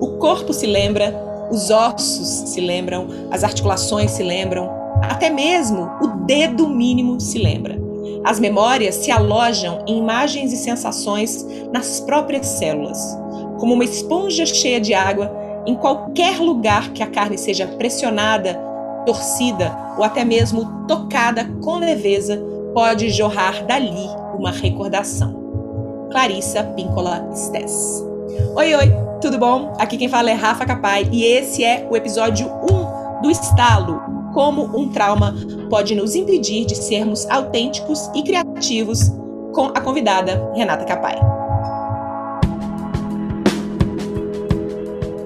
O corpo se lembra, os ossos se lembram, as articulações se lembram, até mesmo o dedo mínimo se lembra. As memórias se alojam em imagens e sensações nas próprias células, como uma esponja cheia de água em qualquer lugar que a carne seja pressionada, torcida ou até mesmo tocada com leveza, pode jorrar dali uma recordação. Clarissa Píncola Stess. Oi, oi, tudo bom? Aqui quem fala é Rafa Capai e esse é o episódio 1 do Estalo. Como um trauma pode nos impedir de sermos autênticos e criativos com a convidada Renata Capai.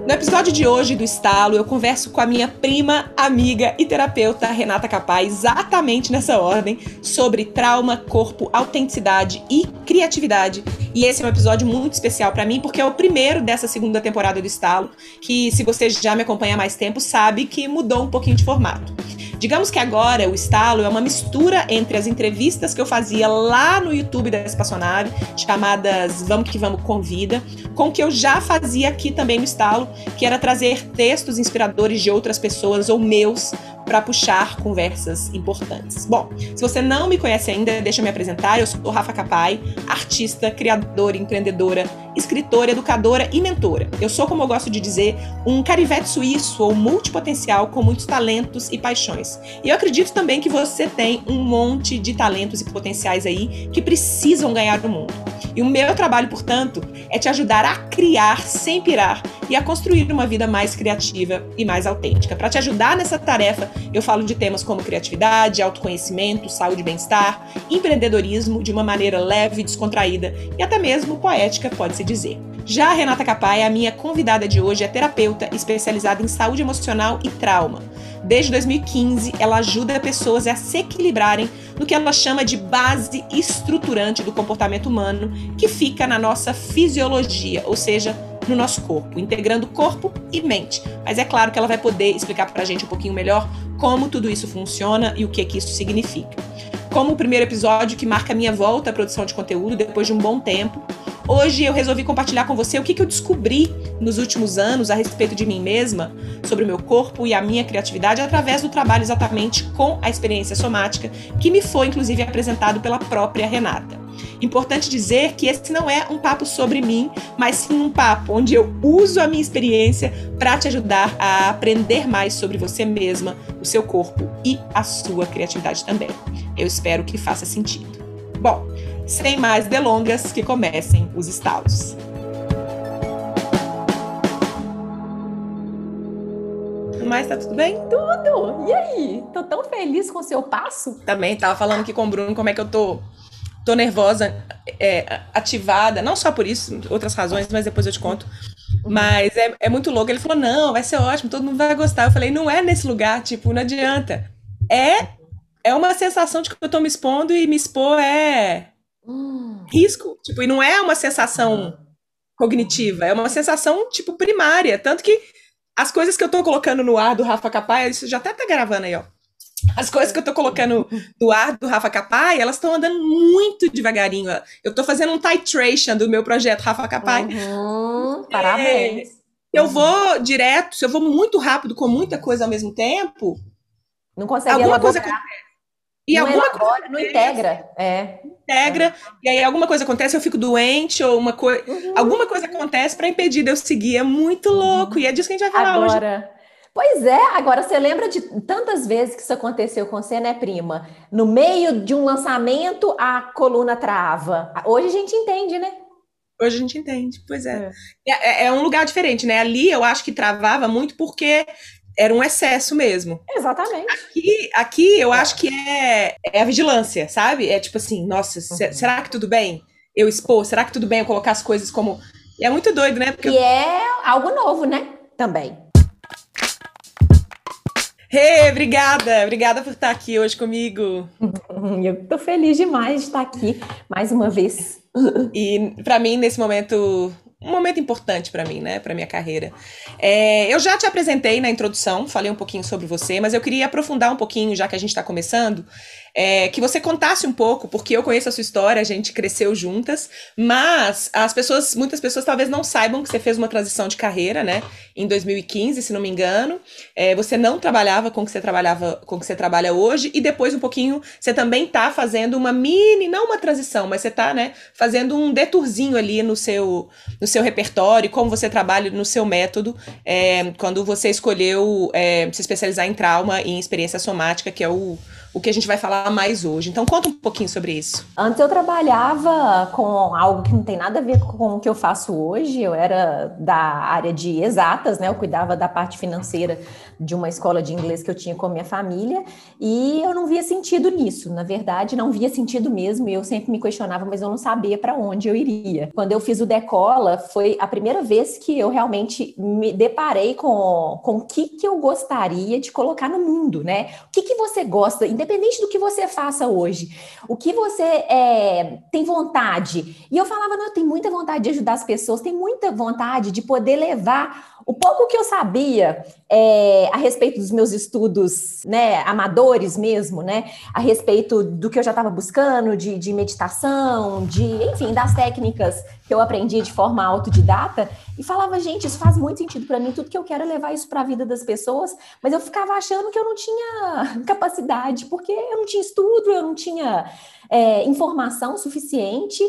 No episódio de hoje do Estalo, eu converso com a minha prima, amiga e terapeuta Renata Capaz, exatamente nessa ordem, sobre trauma, corpo, autenticidade e criatividade. E esse é um episódio muito especial para mim, porque é o primeiro dessa segunda temporada do Estalo, que se você já me acompanha há mais tempo, sabe que mudou um pouquinho de formato. Digamos que agora o Estalo é uma mistura entre as entrevistas que eu fazia lá no YouTube da Espaçonave, chamadas Vamos que Vamos Convida, com o que eu já fazia aqui também no Estalo, que era trazer textos inspiradores de outras pessoas ou meus para puxar conversas importantes. Bom, se você não me conhece ainda, deixa eu me apresentar. Eu sou Rafa Capai, artista, criadora, empreendedora, escritora, educadora e mentora. Eu sou, como eu gosto de dizer, um carivete suíço ou multipotencial com muitos talentos e paixões. E eu acredito também que você tem um monte de talentos e potenciais aí que precisam ganhar o mundo. E o meu trabalho, portanto, é te ajudar a criar sem pirar e a construir uma vida mais criativa e mais autêntica. Para te ajudar nessa tarefa, eu falo de temas como criatividade, autoconhecimento, saúde e bem-estar, empreendedorismo de uma maneira leve, descontraída e até mesmo poética, pode-se dizer. Já a Renata Capai, a minha convidada de hoje, é terapeuta especializada em saúde emocional e trauma. Desde 2015, ela ajuda pessoas a se equilibrarem no que ela chama de base estruturante do comportamento humano, que fica na nossa fisiologia, ou seja, no nosso corpo, integrando corpo e mente. Mas é claro que ela vai poder explicar para a gente um pouquinho melhor como tudo isso funciona e o que, que isso significa. Como o primeiro episódio que marca a minha volta à produção de conteúdo depois de um bom tempo, hoje eu resolvi compartilhar com você o que, que eu descobri nos últimos anos a respeito de mim mesma, sobre o meu corpo e a minha criatividade, através do trabalho exatamente com a experiência somática, que me foi inclusive apresentado pela própria Renata. Importante dizer que esse não é um papo sobre mim, mas sim um papo onde eu uso a minha experiência para te ajudar a aprender mais sobre você mesma, o seu corpo e a sua criatividade também. Eu espero que faça sentido. Bom, sem mais delongas, que comecem os estalos. Mas tá tudo bem? Tudo! E aí? Tô tão feliz com o seu passo. Também, tava falando aqui com o Bruno como é que eu tô tô nervosa, é, ativada, não só por isso, outras razões, mas depois eu te conto. Mas é, é muito louco. Ele falou: não, vai ser ótimo, todo mundo vai gostar. Eu falei: não é nesse lugar, tipo, não adianta. É, é uma sensação de que eu tô me expondo e me expor é risco. Tipo, e não é uma sensação cognitiva, é uma sensação, tipo, primária. Tanto que as coisas que eu tô colocando no ar do Rafa Capai, isso já até tá gravando aí, ó. As coisas que eu tô colocando do ar do Rafa Capai, elas estão andando muito devagarinho. Eu tô fazendo um titration do meu projeto Rafa Capai. Uhum, parabéns. Eu vou direto, se eu vou muito rápido com muita coisa ao mesmo tempo, não consegue alguma elaborar. coisa acontece. E não alguma elabora, coisa não integra. É. integra, e aí alguma coisa acontece, eu fico doente, ou uma coisa. Uhum. Alguma coisa acontece para impedir de eu seguir. É muito louco. E é disso que a gente vai falar hoje. Pois é, agora você lembra de tantas vezes que isso aconteceu com você, né, prima? No meio de um lançamento, a coluna trava. Hoje a gente entende, né? Hoje a gente entende, pois é. É, é um lugar diferente, né? Ali eu acho que travava muito porque era um excesso mesmo. Exatamente. Aqui, aqui eu acho que é, é a vigilância, sabe? É tipo assim, nossa, Uhum. será que tudo bem eu expor? Será que tudo bem eu colocar as coisas como. É muito doido, né? Porque E é algo novo, né? Também. Hey, obrigada! Obrigada por estar aqui hoje comigo. Eu tô feliz demais de estar aqui mais uma vez. E para mim, nesse momento um momento importante para mim, né, para minha carreira. É, eu já te apresentei na introdução, falei um pouquinho sobre você, mas eu queria aprofundar um pouquinho, já que a gente está começando, é, que você contasse um pouco, porque eu conheço a sua história, a gente cresceu juntas, mas as pessoas, muitas pessoas talvez não saibam que você fez uma transição de carreira, né, em 2015, se não me engano. É, você não trabalhava com o que você trabalhava, com que você trabalha hoje, e depois um pouquinho você também está fazendo uma mini, não uma transição, mas você está, né, fazendo um deturzinho ali no seu no seu repertório, como você trabalha no seu método, é, quando você escolheu é, se especializar em trauma e em experiência somática, que é o, o que a gente vai falar mais hoje. Então, conta um pouquinho sobre isso. Antes eu trabalhava com algo que não tem nada a ver com o que eu faço hoje. Eu era da área de exatas, né? Eu cuidava da parte financeira de uma escola de inglês que eu tinha com a minha família e eu não via sentido nisso. Na verdade, não via sentido mesmo. E eu sempre me questionava, mas eu não sabia para onde eu iria. Quando eu fiz o Decola, foi a primeira vez que eu realmente me deparei com, com o que, que eu gostaria de colocar no mundo, né? O que, que você gosta, independente do que você faça hoje, o que você é, tem vontade. E eu falava, não, eu tenho muita vontade de ajudar as pessoas, tenho muita vontade de poder levar o pouco que eu sabia é, a respeito dos meus estudos, né, amadores mesmo, né, a respeito do que eu já estava buscando, de, de meditação, de, enfim, das técnicas que eu aprendi de forma autodidata, e falava, gente, isso faz muito sentido para mim, tudo que eu quero é levar isso para a vida das pessoas, mas eu ficava achando que eu não tinha capacidade, porque eu não tinha estudo, eu não tinha é, informação suficiente,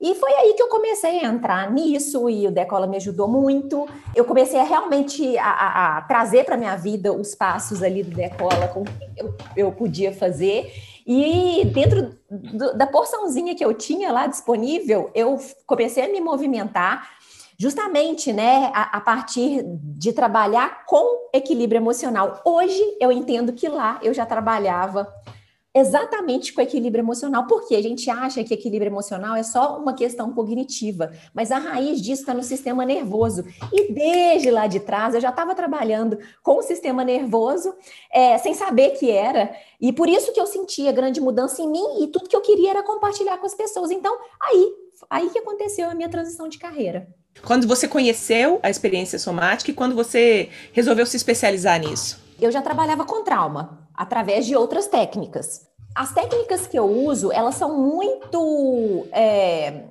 e foi aí que eu comecei a entrar nisso e o Decola me ajudou muito. Eu comecei a realmente a, a, a trazer para minha vida os passos ali do Decola com que eu, eu podia fazer. E dentro do, da porçãozinha que eu tinha lá disponível, eu comecei a me movimentar justamente, né, a, a, partir de trabalhar com equilíbrio emocional. Hoje eu entendo que lá eu já trabalhava exatamente com equilíbrio emocional, porque a gente acha que equilíbrio emocional é só uma questão cognitiva, mas a raiz disso está no sistema nervoso. E desde lá de trás eu já estava trabalhando com o sistema nervoso, é, sem saber que era, e por isso que eu sentia grande mudança em mim e tudo que eu queria era compartilhar com as pessoas. Então, aí, aí que aconteceu a minha transição de carreira. Quando você conheceu a experiência somática e quando você resolveu se especializar nisso? Eu já trabalhava com trauma através de outras técnicas. As técnicas que eu uso, elas são muito é,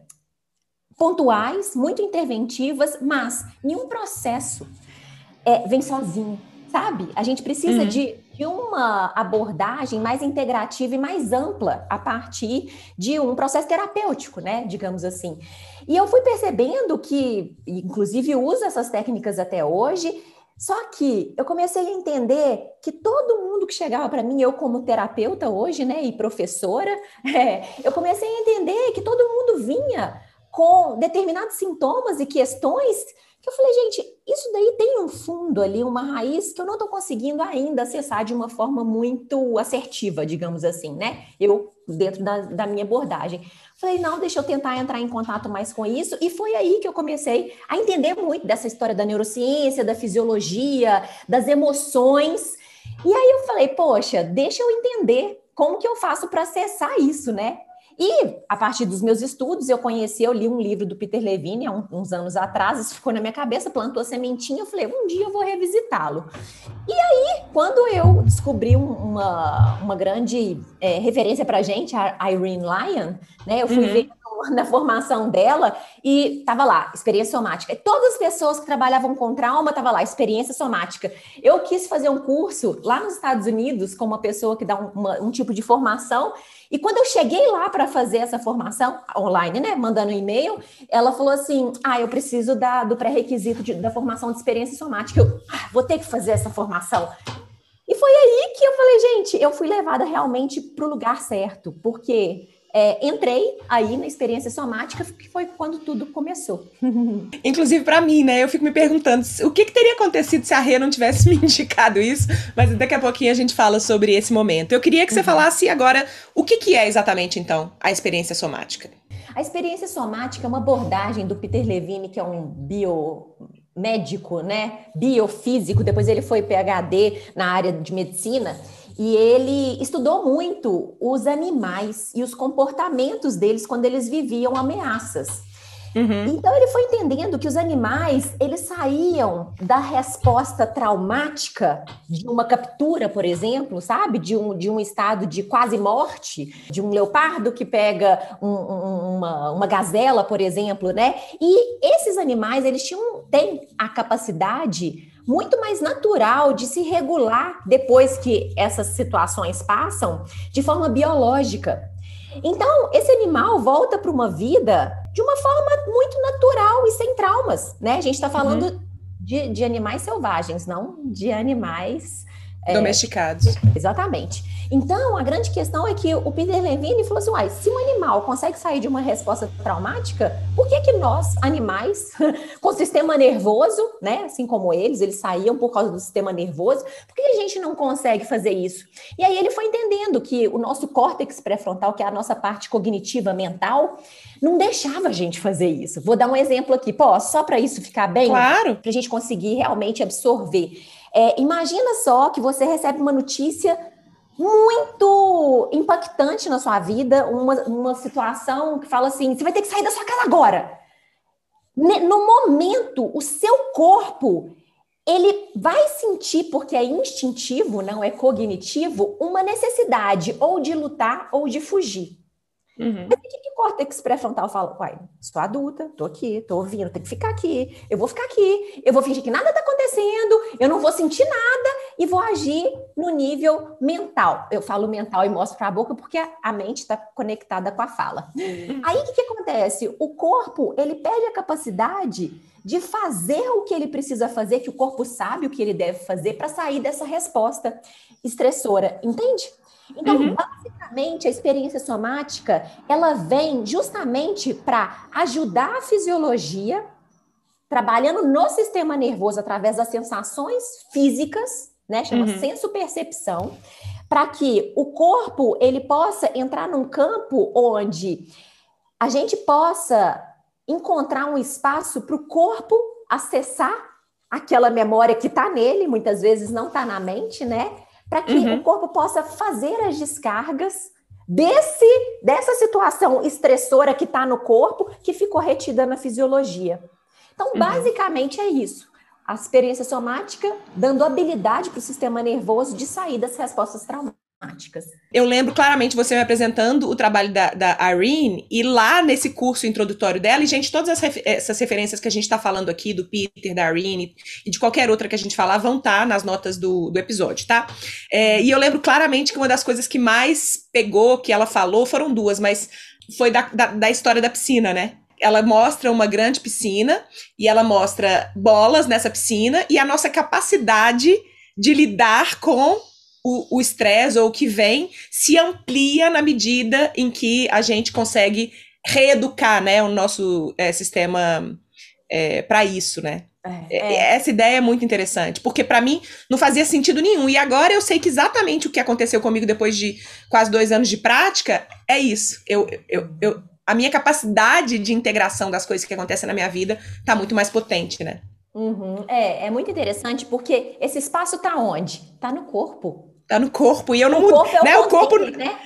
pontuais, muito interventivas, mas nenhum processo é, vem sozinho, sabe? A gente precisa uhum. de, de uma abordagem mais integrativa e mais ampla a partir de um processo terapêutico, né? Digamos assim. E eu fui percebendo que, inclusive, uso essas técnicas até hoje, só que eu comecei a entender que todo mundo que chegava para mim, eu como terapeuta hoje, né, e professora, é, eu comecei a entender que todo mundo vinha com determinados sintomas e questões eu falei, gente, isso daí tem um fundo ali, uma raiz que eu não estou conseguindo ainda acessar de uma forma muito assertiva, digamos assim, né? Eu, dentro da, da minha abordagem. Falei, não, deixa eu tentar entrar em contato mais com isso. E foi aí que eu comecei a entender muito dessa história da neurociência, da fisiologia, das emoções. E aí eu falei, poxa, deixa eu entender como que eu faço para acessar isso, né? E a partir dos meus estudos, eu conheci, eu li um livro do Peter Levine há uns anos atrás, isso ficou na minha cabeça, plantou a sementinha, eu falei, um dia eu vou revisitá-lo. E aí, quando eu descobri uma, uma grande é, referência para gente, a Irene Lyon, né, eu fui uhum. ver na formação dela e tava lá, experiência somática. E todas as pessoas que trabalhavam com trauma tava lá, experiência somática. Eu quis fazer um curso lá nos Estados Unidos com uma pessoa que dá um, uma, um tipo de formação e quando eu cheguei lá para fazer essa formação online, né, mandando um e-mail, ela falou assim: "Ah, eu preciso da, do pré-requisito da formação de experiência somática. Eu ah, vou ter que fazer essa formação". E foi aí que eu falei, gente, eu fui levada realmente para o lugar certo, porque é, entrei aí na experiência somática, que foi quando tudo começou. Inclusive, para mim, né? Eu fico me perguntando o que, que, teria acontecido se a Rê não tivesse me indicado isso, mas daqui a pouquinho a gente fala sobre esse momento. Eu queria que você uhum. falasse agora o que, que é exatamente, então, a experiência somática. A experiência somática é uma abordagem do Peter Levine, que é um biomédico, né? Biofísico, depois ele foi PhD na área de medicina e ele estudou muito os animais e os comportamentos deles quando eles viviam ameaças. Uhum. Então ele foi entendendo que os animais eles saíam da resposta traumática de uma captura, por exemplo, sabe, de um, de um estado de quase morte, de um leopardo que pega um, um, uma, uma gazela, por exemplo, né? E esses animais eles tinham têm a capacidade muito mais natural de se regular depois que essas situações passam de forma biológica. Então, esse animal volta para uma vida de uma forma muito natural e sem traumas, né? A gente está falando uhum. de, de animais selvagens, não de animais domesticados. É, exatamente. Então, a grande questão é que o Peter Levine falou assim: Uai, se um animal consegue sair de uma resposta traumática, por que, que nós, animais, com sistema nervoso, né, assim como eles, eles saíam por causa do sistema nervoso, por que a gente não consegue fazer isso? E aí ele foi entendendo que o nosso córtex pré-frontal, que é a nossa parte cognitiva mental, não deixava a gente fazer isso. Vou dar um exemplo aqui, pô, só para isso ficar bem, claro. para a gente conseguir realmente absorver. É, imagina só que você recebe uma notícia muito impactante na sua vida, uma, uma situação que fala assim: você vai ter que sair da sua casa agora. No momento, o seu corpo ele vai sentir, porque é instintivo, não é cognitivo, uma necessidade ou de lutar ou de fugir. Uhum. Mas o que, que o córtex pré-frontal fala? Uai, sou adulta, tô aqui, tô ouvindo, tenho que ficar aqui, eu vou ficar aqui, eu vou fingir que nada tá acontecendo, eu não vou sentir nada e vou agir no nível mental. Eu falo mental e mostro para a boca porque a mente está conectada com a fala. Uhum. Aí o que, que acontece? O corpo, ele perde a capacidade de fazer o que ele precisa fazer, que o corpo sabe o que ele deve fazer para sair dessa resposta estressora, entende? Então, uhum. basicamente, a experiência somática, ela vem justamente para ajudar a fisiologia, trabalhando no sistema nervoso através das sensações físicas, né? Chama uhum. senso-percepção, para que o corpo ele possa entrar num campo onde a gente possa encontrar um espaço para o corpo acessar aquela memória que está nele, muitas vezes não está na mente, né? Para que uhum. o corpo possa fazer as descargas desse dessa situação estressora que está no corpo, que ficou retida na fisiologia. Então, uhum. basicamente é isso. A experiência somática dando habilidade para o sistema nervoso de sair das respostas traumáticas temáticas. Eu lembro claramente você me apresentando o trabalho da, da Irene, e lá nesse curso introdutório dela, e gente, todas essas referências que a gente está falando aqui, do Peter, da Irene, e de qualquer outra que a gente falar, vão estar tá nas notas do, do episódio, tá? É, e eu lembro claramente que uma das coisas que mais pegou, que ela falou, foram duas, mas foi da, da, da história da piscina, né? ela mostra uma grande piscina e ela mostra bolas nessa piscina e a nossa capacidade de lidar com o estresse ou o que vem se amplia na medida em que a gente consegue reeducar né, o nosso é, sistema é, para isso, né? É, é. Essa ideia é muito interessante, porque para mim não fazia sentido nenhum. E agora eu sei que exatamente o que aconteceu comigo depois de quase dois anos de prática é isso. Eu, eu, eu, a minha capacidade de integração das coisas que acontecem na minha vida está muito mais potente, né? Uhum. É, é muito interessante porque esse espaço está onde? Está no corpo tá no corpo e eu não mudo, é né? O corpo, né?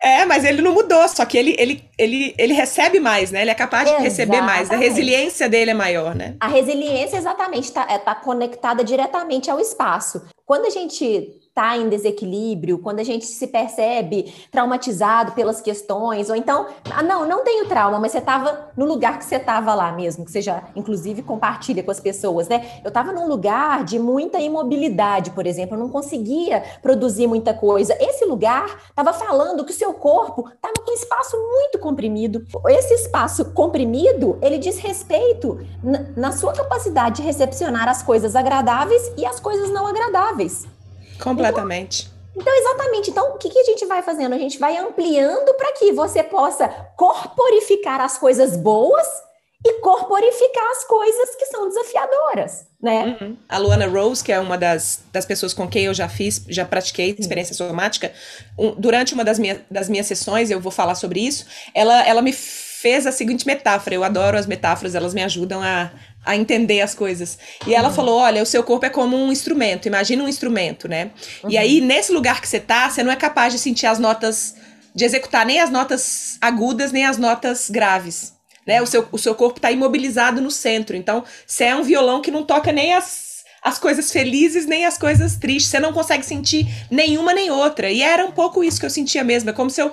É, mas ele não mudou, só que ele, ele, ele, ele recebe mais, né? Ele é capaz de exatamente. receber mais. A resiliência dele é maior, né? A resiliência, exatamente, está é, tá conectada diretamente ao espaço. Quando a gente está em desequilíbrio, quando a gente se percebe traumatizado pelas questões, ou então, ah, não, não tenho trauma, mas você estava no lugar que você estava lá mesmo, que você já, inclusive, compartilha com as pessoas, né? Eu estava num lugar de muita imobilidade, por exemplo, eu não conseguia produzir muita coisa. Esse lugar estava falando que o seu corpo estava com um espaço muito comprimido. Esse espaço comprimido, ele diz respeito na, na sua capacidade de recepcionar as coisas agradáveis e as coisas não agradáveis. Completamente. Então, então, exatamente. Então, o que, que a gente vai fazendo? A gente vai ampliando para que você possa corporificar as coisas boas e corporificar as coisas que são desafiadoras, né? Uhum. A Luana Rose, que é uma das, das pessoas com quem eu já fiz, já pratiquei experiência somática, um, durante uma das, minha, das minhas sessões, eu vou falar sobre isso, ela, ela me fez a seguinte metáfora, eu adoro as metáforas, elas me ajudam a, a entender as coisas. E ela uhum. falou: olha, o seu corpo é como um instrumento, imagina um instrumento, né? Uhum. E aí, nesse lugar que você tá, você não é capaz de sentir as notas, de executar nem as notas agudas, nem as notas graves. né? O seu, o seu corpo está imobilizado no centro. Então, você é um violão que não toca nem as, as coisas felizes nem as coisas tristes. Você não consegue sentir nenhuma nem outra. E era um pouco isso que eu sentia mesmo. É como se eu,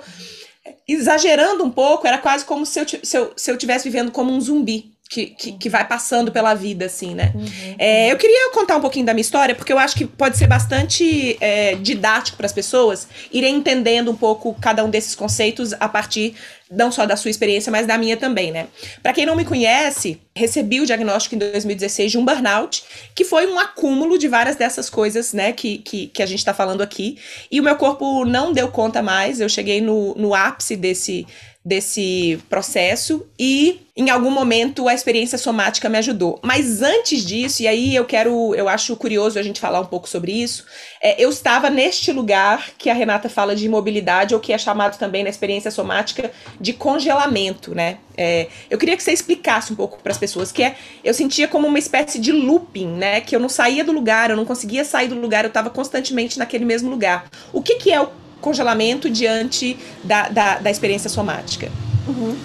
exagerando um pouco, era quase como se eu, se eu, se eu tivesse vivendo como um zumbi que, que, que, vai passando pela vida, assim, né? Uhum. É, eu queria contar um pouquinho da minha história, porque eu acho que pode ser bastante é, didático para as pessoas irem entendendo um pouco cada um desses conceitos a partir não só da sua experiência, mas da minha também, né? Para quem não me conhece, recebi o diagnóstico em 2016 de um burnout, que foi um acúmulo de várias dessas coisas, né, que, que, que a gente está falando aqui. E o meu corpo não deu conta mais, eu cheguei no, no ápice desse desse processo e em algum momento a experiência somática me ajudou. Mas antes disso, e aí eu quero, eu acho curioso a gente falar um pouco sobre isso, é, eu estava neste lugar que a Renata fala de imobilidade, ou que é chamado também na experiência somática de congelamento, né? É, eu queria que você explicasse um pouco para as pessoas, que é, eu sentia como uma espécie de looping, né? Que eu não saía do lugar, eu não conseguia sair do lugar, eu estava constantemente naquele mesmo lugar. O que, que é o congelamento diante da, da, da experiência somática? Uhum.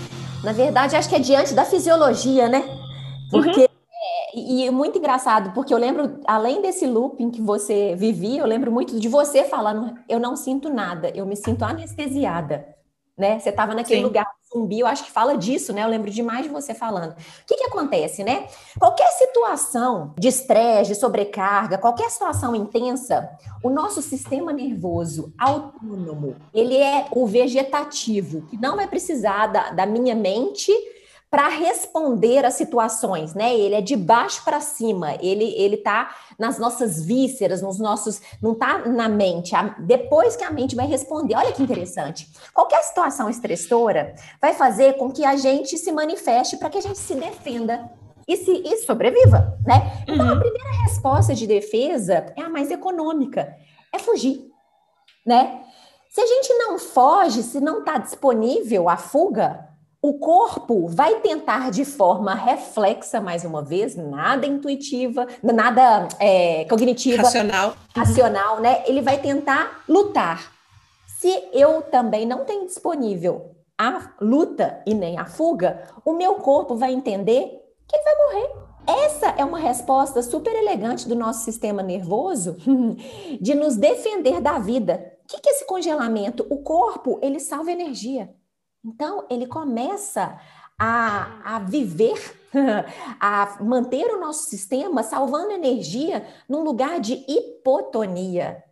Na verdade, acho que é diante da fisiologia, né? Porque. Uhum. É, e é muito engraçado, porque eu lembro, além desse looping que você vivia, eu lembro muito de você falando: eu não sinto nada, eu me sinto anestesiada né? Você estava naquele Sim. lugar zumbi, eu acho que fala disso, né? Eu lembro demais de você falando. O que, que acontece, né? Qualquer situação de estresse, de sobrecarga, qualquer situação intensa, o nosso sistema nervoso autônomo, ele é o vegetativo, que não vai precisar da, da minha mente para responder às situações, né? Ele é de baixo para cima, ele ele tá nas nossas vísceras, nos nossos, não tá na mente. A, depois que a mente vai responder, olha que interessante. Qualquer situação estressora vai fazer com que a gente se manifeste para que a gente se defenda e, se, e sobreviva, né? Então uhum. a primeira resposta de defesa é a mais econômica, é fugir, né? Se a gente não foge, se não está disponível a fuga, o corpo vai tentar de forma reflexa, mais uma vez, nada intuitiva, nada é, cognitiva. Racional. Racional, uhum. né? Ele vai tentar lutar. Se eu também não tenho disponível a luta e nem a fuga, o meu corpo vai entender que ele vai morrer. Essa é uma resposta super elegante do nosso sistema nervoso de nos defender da vida. O que é esse congelamento? O corpo, ele salva energia. Então, ele começa a, a viver, a manter o nosso sistema salvando energia num lugar de hipotonia.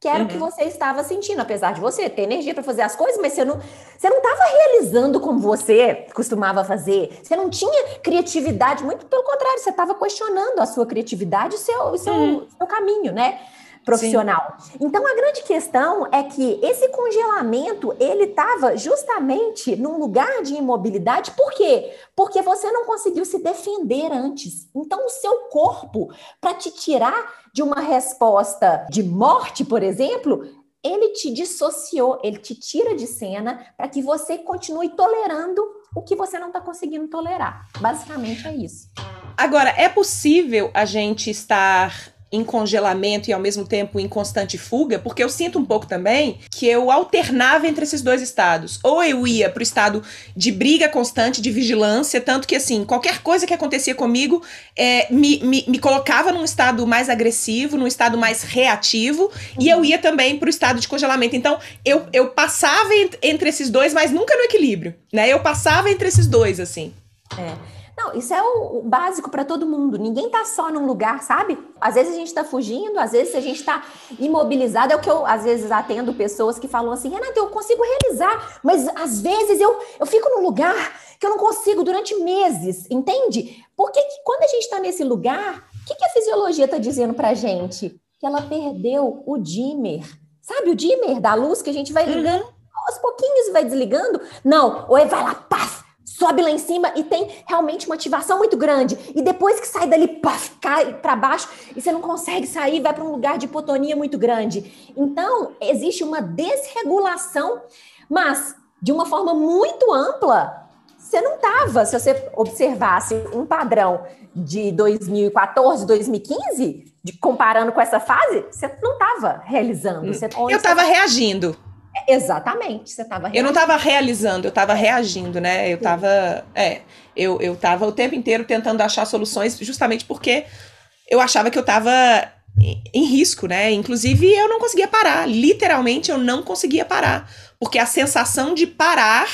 Que era uhum. o que uhum. você estava sentindo, apesar de você ter energia para fazer as coisas, mas você não você não estava realizando como você costumava fazer. Você não tinha criatividade, muito pelo contrário, você estava questionando a sua criatividade e o seu, seu, uhum. seu caminho, né? Profissional. Sim. Então a grande questão é que esse congelamento ele estava justamente num lugar de imobilidade. Por quê? Porque você não conseguiu se defender antes. Então o seu corpo para te tirar de uma resposta de morte, por exemplo, ele te dissociou, ele te tira de cena para que você continue tolerando o que você não está conseguindo tolerar. Basicamente é isso. Agora, é possível a gente estar em congelamento e ao mesmo tempo em constante fuga, porque eu sinto um pouco também que eu alternava entre esses dois estados. Ou eu ia pro estado de briga constante, de vigilância, tanto que assim, qualquer coisa que acontecia comigo é, me, me, me, colocava num estado mais agressivo, num estado mais reativo, uhum. e eu ia também pro estado de congelamento. Então, eu, eu passava entre esses dois, mas nunca no equilíbrio, né? Eu passava entre esses dois, assim. É. Não, isso é o, o básico para todo mundo. Ninguém tá só num lugar, sabe? Às vezes a gente está fugindo, às vezes a gente está imobilizado. É o que eu, às vezes, atendo pessoas que falam assim: Renata, eu consigo realizar, mas às vezes eu, eu fico num lugar que eu não consigo durante meses, entende? Porque que, quando a gente está nesse lugar, o que, que a fisiologia está dizendo para gente? Que ela perdeu o dimmer. Sabe o dimmer da luz que a gente vai ligando uhum. aos pouquinhos e vai desligando? Não, ou é vai lá, paf, sobe lá em cima e tem realmente uma ativação muito grande. E depois que sai dali, paf, cai para baixo e você não consegue sair, vai para um lugar de hipotonia muito grande. Então, existe uma desregulação, mas de uma forma muito ampla. Você não estava, se você observasse um padrão de 2014, 2015, de, comparando com essa fase, você não estava realizando. Você, Eu estava reagindo. Exatamente, você estava Eu não estava realizando, eu estava reagindo, né? Eu estava, é, eu eu estava o tempo inteiro tentando achar soluções, justamente porque eu achava que eu estava em risco, né? Inclusive eu não conseguia parar, literalmente eu não conseguia parar, porque a sensação de parar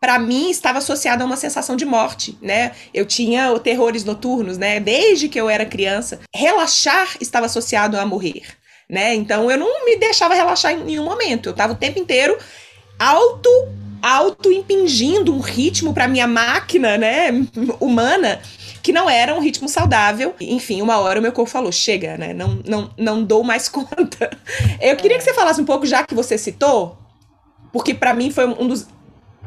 para mim estava associada a uma sensação de morte, né? Eu tinha terrores noturnos, né? Desde que eu era criança, relaxar estava associado a morrer né? Então eu não me deixava relaxar em nenhum momento. Eu tava o tempo inteiro auto auto impingindo um ritmo para minha máquina, né, humana, que não era um ritmo saudável. Enfim, uma hora o meu corpo falou: "Chega, né? Não não não dou mais conta". Eu queria que você falasse um pouco já que você citou, porque para mim foi um dos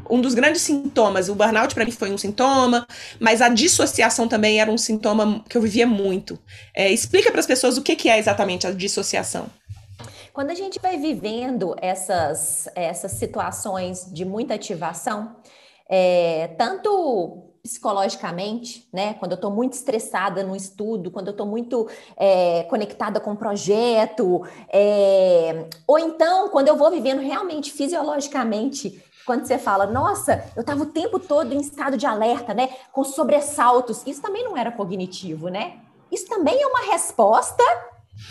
um dos grandes sintomas. O burnout para mim foi um sintoma, mas a dissociação também era um sintoma que eu vivia muito. É, explica para as pessoas o que, que é exatamente a dissociação. Quando a gente vai vivendo essas, essas situações de muita ativação, é, tanto psicologicamente, né? Quando eu estou muito estressada no estudo, quando eu estou muito é, conectada com o projeto, é, ou então quando eu vou vivendo realmente fisiologicamente quando você fala, nossa, eu estava o tempo todo em estado de alerta, né? Com sobressaltos. Isso também não era cognitivo, né? Isso também é uma resposta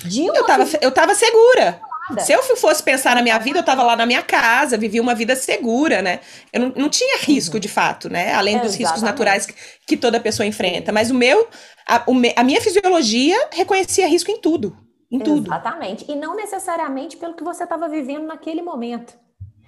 de uma. Eu estava eu tava segura. Se eu fosse pensar na minha vida, eu estava lá na minha casa, vivia uma vida segura, né? Eu não, não tinha risco, de fato, né? Além dos Exatamente. riscos naturais que, que, toda pessoa enfrenta. Mas o meu, a, o me, a minha fisiologia reconhecia risco em tudo. Em tudo. Exatamente. E não necessariamente pelo que você estava vivendo naquele momento.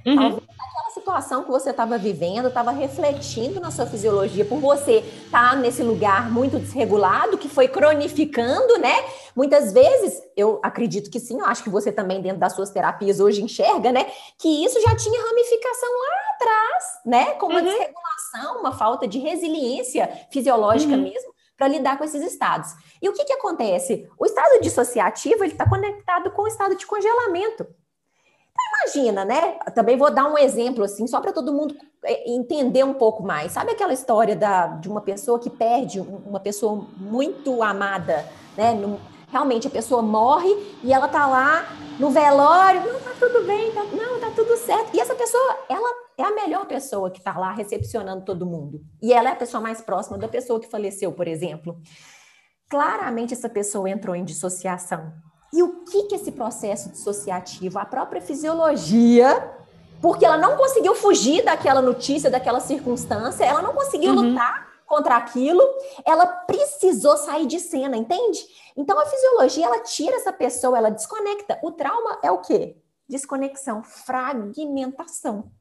Uhum. Talvez aquela situação que você estava vivendo estava refletindo na sua fisiologia, por você estar tá nesse lugar muito desregulado, que foi cronificando, né? Muitas vezes, eu acredito que sim, eu acho que você também, dentro das suas terapias, hoje enxerga, né? Que isso já tinha ramificação lá atrás, né? Com uma uhum. desregulação, uma falta de resiliência fisiológica uhum. mesmo para lidar com esses estados. E o que, que acontece? O estado dissociativo ele está conectado com o estado de congelamento imagina, né? Também vou dar um exemplo assim, só para todo mundo é, entender um pouco mais. Sabe aquela história da, de uma pessoa que perde uma pessoa muito amada, né? No, realmente a pessoa morre e ela tá lá no velório, não tá tudo bem, tá, não tá tudo certo. E essa pessoa, ela é a melhor pessoa que tá lá recepcionando todo mundo. E ela é a pessoa mais próxima da pessoa que faleceu, por exemplo. Claramente essa pessoa entrou em dissociação e o que que esse processo dissociativo, a própria fisiologia, porque ela não conseguiu fugir daquela notícia, daquela circunstância, ela não conseguiu uhum. lutar contra aquilo, ela precisou sair de cena, entende? Então a fisiologia ela tira essa pessoa, ela desconecta. O trauma é o quê? Desconexão, fragmentação.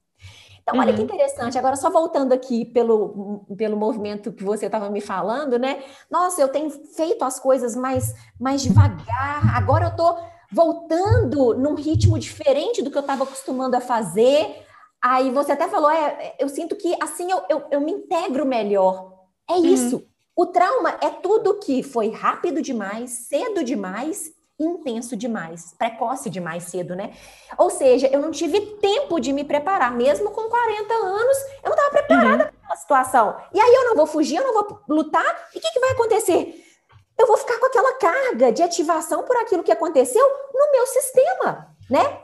Então, olha que uhum. interessante. Agora, só voltando aqui pelo, pelo movimento que você estava me falando, né? Nossa, eu tenho feito as coisas mais, mais devagar. Agora eu estou voltando num ritmo diferente do que eu estava acostumando a fazer. Aí você até falou, é, eu sinto que assim eu, eu, eu me integro melhor. É uhum. isso. Uhum. O trauma é tudo que foi rápido demais, cedo demais intenso demais, precoce demais cedo, né? Ou seja, eu não tive tempo de me preparar, mesmo com 40 anos, eu não estava preparada uhum. para aquela situação. E aí eu não vou fugir, eu não vou lutar, e o que, que vai acontecer? Eu vou ficar com aquela carga de ativação por aquilo que aconteceu no meu sistema, né?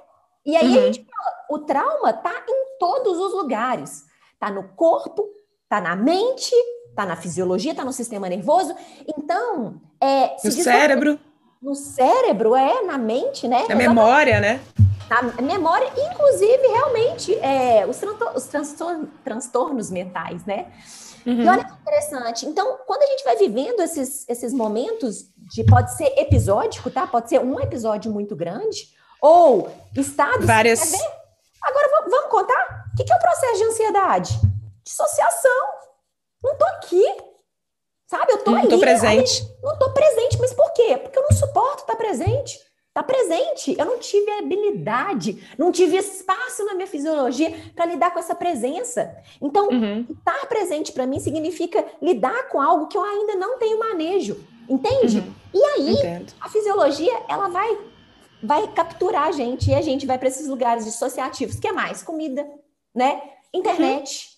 E aí uhum. a gente fala, o trauma tá em todos os lugares. Tá no corpo, tá na mente, tá na fisiologia, tá no sistema nervoso. Então, é, no cérebro no cérebro, é, na mente, né? Na memória, né? Na memória, inclusive, realmente, é, os, os transtornos, transtornos mentais, né? Uhum. E olha que interessante. Então, quando a gente vai vivendo esses, esses momentos, de pode ser episódico, tá? Pode ser um episódio muito grande, ou estados. Várias. Agora, vamos contar? O que é o processo de ansiedade? Dissociação. Não tô aqui. Sabe? Eu tô não ali. Tô presente. Ali, não tô presente, mas por quê? Porque eu não suporto estar presente. Tá presente. Eu não tive habilidade, não tive espaço na minha fisiologia para lidar com essa presença. Então, uhum. estar presente para mim significa lidar com algo que eu ainda não tenho manejo. Entende? Uhum. E aí, Entendo. a fisiologia, ela vai vai capturar a gente e a gente vai para esses lugares dissociativos, que é mais comida, né? Internet,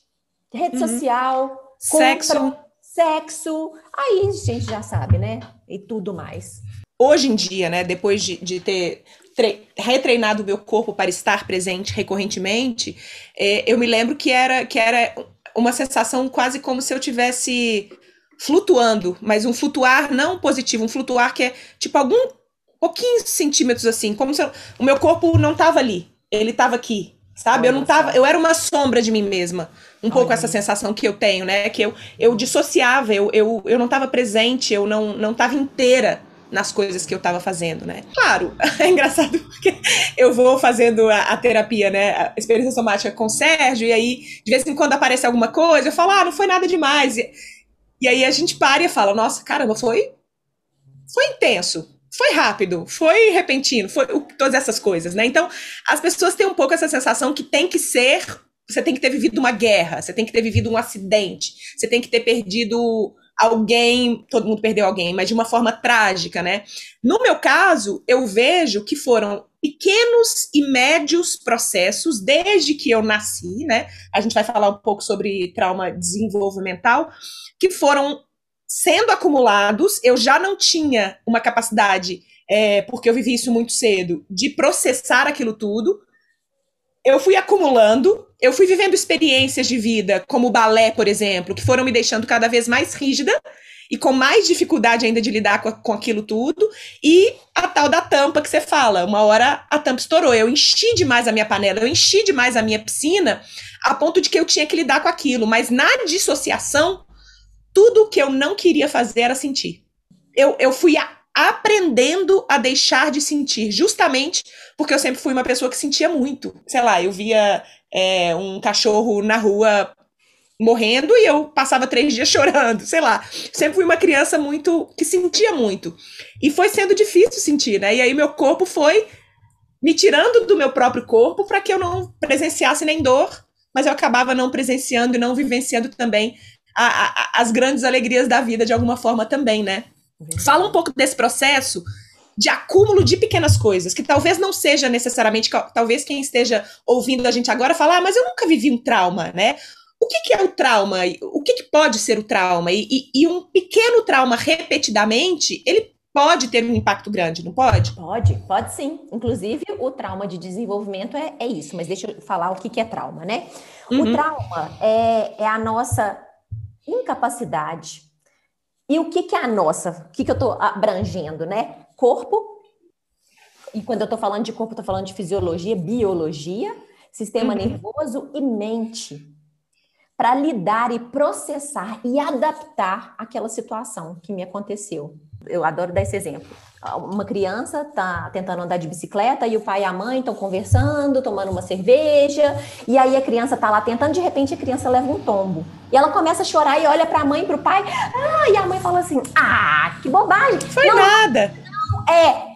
uhum. rede social, sexo, compra, sexo, aí a gente já sabe, né? E tudo mais. Hoje em dia, né, depois de, de ter retreinado o meu corpo para estar presente recorrentemente, é, eu me lembro que era, que era uma sensação quase como se eu tivesse flutuando, mas um flutuar não positivo, um flutuar que é tipo algum pouquinhos centímetros assim, como se eu, o meu corpo não estava ali, ele estava aqui, sabe? eu não tava, eu era uma sombra de mim mesma. Um Olha. pouco essa sensação que eu tenho, né? Que eu, eu dissociava, eu, eu, eu não estava presente, eu não não estava inteira nas coisas que eu estava fazendo, né? Claro, é engraçado porque eu vou fazendo a, a, terapia, né? A experiência somática com o Sérgio, e aí, de vez em quando aparece alguma coisa, eu falo, ah, não foi nada demais. E, e aí a gente para e fala, nossa, caramba, foi. Foi intenso. Foi rápido, foi repentino, foi todas essas coisas, né? Então, as pessoas têm um pouco essa sensação que tem que ser você tem que ter vivido uma guerra, você tem que ter vivido um acidente, você tem que ter perdido alguém, todo mundo perdeu alguém, mas de uma forma trágica, né? No meu caso, eu vejo que foram pequenos e médios processos desde que eu nasci, né? A gente vai falar um pouco sobre trauma desenvolvimental, que foram sendo acumulados. Eu já não tinha uma capacidade, é, porque eu vivi isso muito cedo, de processar aquilo tudo. Eu fui acumulando eu fui vivendo experiências de vida, como o balé, por exemplo, que foram me deixando cada vez mais rígida e com mais dificuldade ainda de lidar com, com aquilo tudo. E a tal da tampa que você fala. Uma hora a tampa estourou. Eu enchi demais a minha panela, eu enchi demais a minha piscina, a ponto de que eu tinha que lidar com aquilo. Mas na dissociação, tudo que eu não queria fazer era sentir. Eu, eu fui a, aprendendo a deixar de sentir, justamente porque eu sempre fui uma pessoa que sentia muito. Sei lá, eu via é, um cachorro na rua morrendo e eu passava três dias chorando, sei lá. Sempre fui uma criança muito que sentia muito. E foi sendo difícil sentir, né? E aí meu corpo foi me tirando do meu próprio corpo para que eu não presenciasse nem dor, mas eu acabava não presenciando e não vivenciando também a, a, as grandes alegrias da vida de alguma forma também, né? Fala um pouco desse processo de acúmulo de pequenas coisas, que talvez não seja necessariamente, talvez quem esteja ouvindo a gente agora falar, ah, mas eu nunca vivi um trauma, né? O que, que é o trauma? O que, que pode ser o trauma? E, e, e, um pequeno trauma repetidamente, ele pode ter um impacto grande, não pode? Pode, pode sim. Inclusive, o trauma de desenvolvimento é, é isso, mas deixa eu falar o que, que é trauma, né? Uhum. O trauma é, é a nossa incapacidade. E o que, que é a nossa? O que, que eu estou abrangendo, né? Corpo, e quando eu estou falando de corpo, estou falando de fisiologia, biologia, sistema uhum. nervoso e mente, para lidar e processar e adaptar aquela situação que me aconteceu. Eu adoro dar esse exemplo. Uma criança está tentando andar de bicicleta e o pai e a mãe estão conversando, tomando uma cerveja, e aí a criança está lá tentando, de repente a criança leva um tombo. E ela começa a chorar e olha para a mãe e para o pai, ah, e a mãe fala assim: ah, que bobagem. Foi Não, nada é.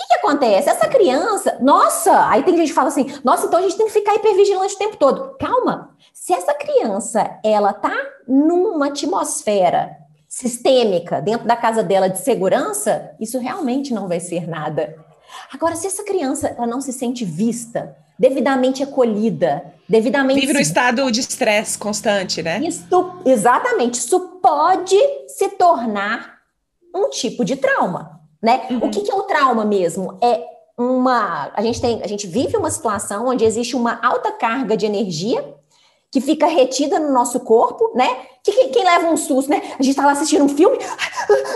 O que, que acontece? Essa criança, nossa, aí tem gente que fala assim, nossa, então a gente tem que ficar hipervigilante o tempo todo. Calma, se essa criança, ela tá numa atmosfera sistêmica dentro da casa dela de segurança, isso realmente não vai ser nada. Agora, se essa criança ela não se sente vista, devidamente acolhida, devidamente. Vive no estado de estresse constante, né? Isso, exatamente. Isso pode se tornar um tipo de trauma né? Uhum. O que, que é o trauma mesmo? É uma. A gente tem, a gente vive uma situação onde existe uma alta carga de energia que fica retida no nosso corpo, né? Que, que quem leva um susto, né? A gente tá lá assistindo um filme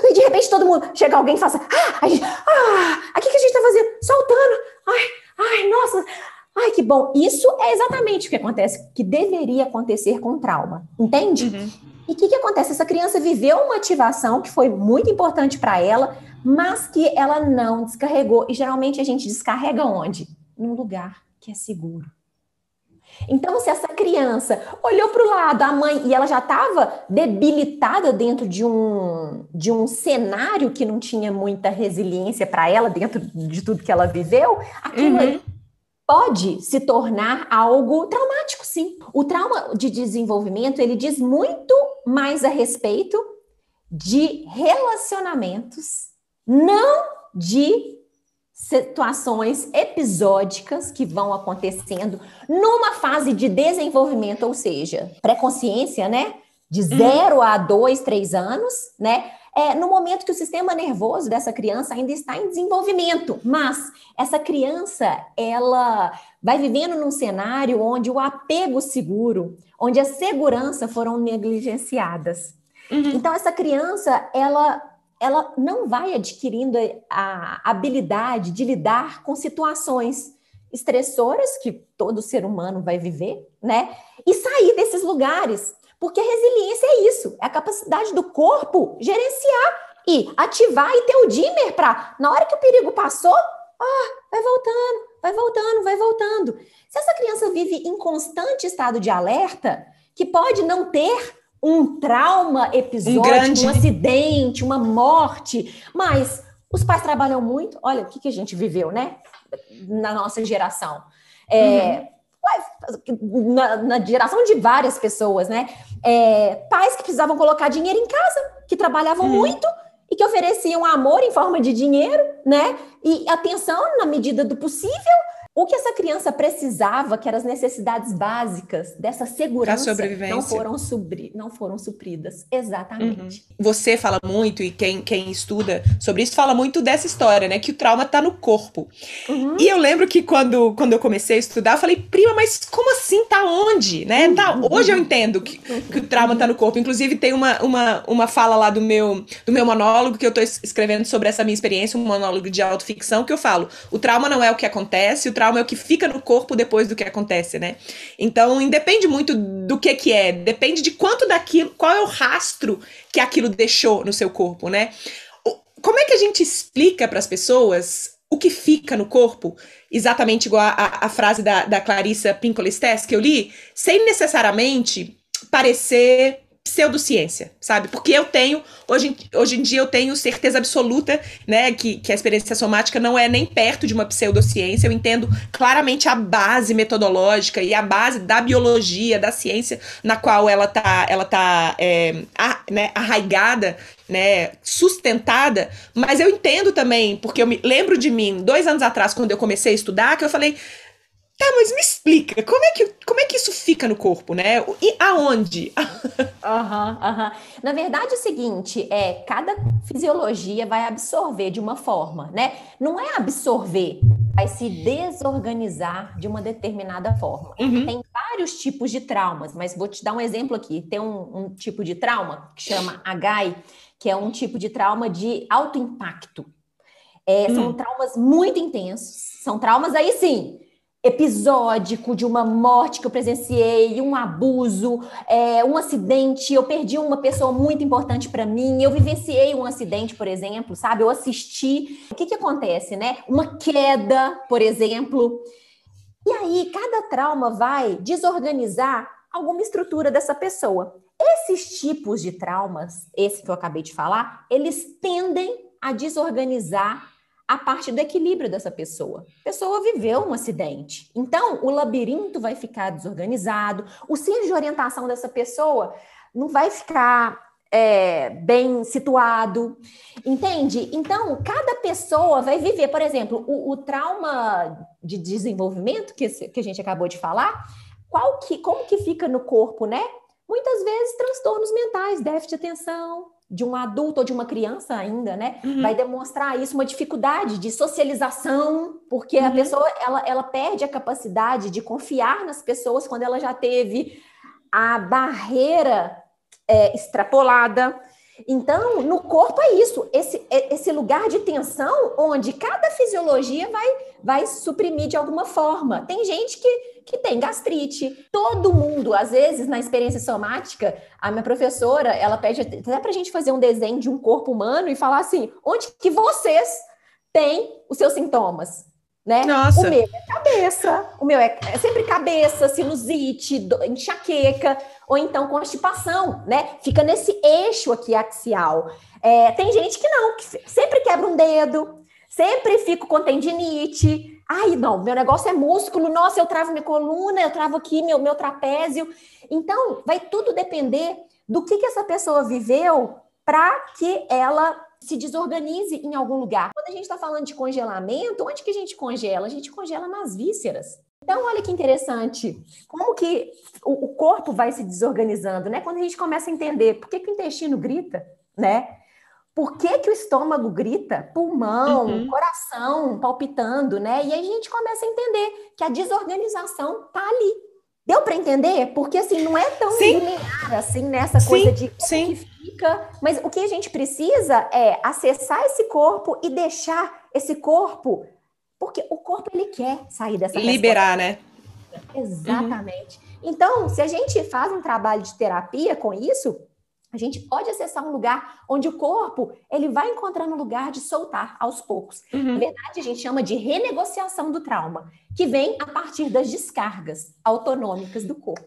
e de repente todo mundo chega alguém e fala assim, ah, gente, ah, o que, que a gente tá fazendo? Soltando, ai, ai, nossa, ai, que bom. Isso é exatamente o que acontece, que deveria acontecer com trauma, entende? Uhum. E o que, que acontece? Essa criança viveu uma ativação que foi muito importante para ela, mas que ela não descarregou. E geralmente a gente descarrega onde? Num lugar que é seguro. Então, se essa criança olhou para o lado, a mãe, e ela já estava debilitada dentro de um, de um cenário que não tinha muita resiliência para ela, dentro de tudo que ela viveu, aquilo uhum. Pode se tornar algo traumático, sim. O trauma de desenvolvimento, ele diz muito mais a respeito de relacionamentos não de situações episódicas que vão acontecendo numa fase de desenvolvimento, ou seja, pré-consciência, né? De uhum. zero a dois, três anos, né? É, no momento que o sistema nervoso dessa criança ainda está em desenvolvimento, mas essa criança ela vai vivendo num cenário onde o apego seguro, onde a segurança foram negligenciadas. Uhum. Então essa criança ela ela não vai adquirindo a habilidade de lidar com situações estressoras que todo ser humano vai viver, né? E sair desses lugares. Porque resiliência é isso, é a capacidade do corpo gerenciar e ativar e ter o dimmer para, na hora que o perigo passou, ah, vai voltando, vai voltando, vai voltando. Se essa criança vive em constante estado de alerta, que pode não ter um trauma episódico, um, grande... um acidente, uma morte, mas os pais trabalham muito. Olha o que, que a gente viveu, né? Na nossa geração. É, uhum. Na, na, geração de várias pessoas, né? É, pais que precisavam colocar dinheiro em casa, que trabalhavam uhum. muito e que ofereciam amor em forma de dinheiro, né? E atenção na medida do possível o que essa criança precisava, que eram as necessidades básicas dessa segurança, não foram, supri não foram supridas. Exatamente. Uhum. Você fala muito, e quem, quem estuda sobre isso fala muito dessa história, né? Que o trauma tá no corpo. Uhum. E eu lembro que quando, quando eu comecei a estudar, eu falei, prima, mas como assim? Tá onde? Né? Uhum. Tá, hoje eu entendo que, que o trauma tá no corpo. Inclusive, tem uma, uma, uma fala lá do meu, do meu monólogo que eu tô escrevendo sobre essa minha experiência, um monólogo de autoficção, que eu falo: o trauma não é o que acontece, o trauma trauma é o que fica no corpo depois do que acontece, né? Então, independe muito do que que é, depende de quanto daquilo, qual é o rastro que aquilo deixou no seu corpo, né? Como é que a gente explica para as pessoas o que fica no corpo, exatamente igual a, a, frase da, da Clarissa Pinkola que eu li, sem necessariamente parecer pseudociência, sabe? Porque eu tenho, hoje, hoje em dia eu tenho certeza absoluta, né, que, que a experiência somática não é nem perto de uma pseudociência, eu entendo claramente a base metodológica e a base da biologia, da ciência na qual ela tá, ela tá é, a, né, arraigada, né, sustentada, mas eu entendo também, porque eu me lembro de mim, dois anos atrás, quando eu comecei a estudar, que eu falei, Tá, mas me explica, como é que, como é que isso fica no corpo, né? E aonde? Aham, uhum, aham. Uhum. Na verdade, é o seguinte, é, cada fisiologia vai absorver de uma forma, né? Não é absorver, vai se desorganizar de uma determinada forma. Uhum. Tem vários tipos de traumas, mas vou te dar um exemplo aqui. Tem um, um tipo de trauma que chama HAI, que é um tipo de trauma de alto impacto. É, são hum. traumas muito intensos, são traumas aí sim episódico de uma morte que eu presenciei, um abuso, é, um acidente, eu perdi uma pessoa muito importante para mim, eu vivenciei um acidente, por exemplo, sabe? Eu assisti. O que, que acontece, né? Uma queda, por exemplo. E aí, cada trauma vai desorganizar alguma estrutura dessa pessoa. Esses tipos de traumas, esse que eu acabei de falar, eles tendem a desorganizar a parte do equilíbrio dessa pessoa. A pessoa viveu um acidente. Então, o labirinto vai ficar desorganizado, o centro de orientação dessa pessoa não vai ficar é, bem situado, entende? Então, cada pessoa vai viver, por exemplo, o, o trauma de desenvolvimento que, que a gente acabou de falar, qual que, como que fica no corpo, né? Muitas vezes transtornos mentais, déficit de atenção, de um adulto ou de uma criança ainda, né? Uhum. Vai demonstrar isso uma dificuldade de socialização, porque uhum. a pessoa ela, ela perde a capacidade de confiar nas pessoas quando ela já teve a barreira é, extrapolada. Então, no corpo é isso, esse, é, esse lugar de tensão onde cada fisiologia vai, vai suprimir de alguma forma. Tem gente que que tem gastrite. Todo mundo, às vezes, na experiência somática, a minha professora, ela pede até para a gente fazer um desenho de um corpo humano e falar assim, onde que vocês têm os seus sintomas? Né? Nossa. O meu é cabeça, o meu é, é sempre cabeça, sinusite, enxaqueca, ou então constipação, né? Fica nesse eixo aqui axial. É, tem gente que não, que sempre quebra um dedo, sempre fico com tendinite, Ai, não, meu negócio é músculo, nossa, eu travo minha coluna, eu travo aqui meu, meu trapézio. Então, vai tudo depender do que, que essa pessoa viveu para que ela se desorganize em algum lugar. Quando a gente está falando de congelamento, onde que a gente congela? A gente congela nas vísceras. Então, olha que interessante, como que o, corpo vai se desorganizando, né? Quando a gente começa a entender por que, que o intestino grita, né? por que, que o estômago grita? Pulmão, uhum. coração palpitando, né? E aí a gente começa a entender que a desorganização tá ali. Deu para entender? Porque assim, não é tão sim. linear assim nessa sim, coisa de sim. que fica, mas o que a gente precisa é acessar esse corpo e deixar esse corpo, porque o corpo ele quer sair dessa liberar, resposta. né? Exatamente. Uhum. Então, se a gente faz um trabalho de terapia com isso, a gente pode acessar um lugar onde o corpo ele vai encontrando um lugar de soltar aos poucos. Uhum. Na verdade, a gente chama de renegociação do trauma, que vem a partir das descargas autonômicas do corpo.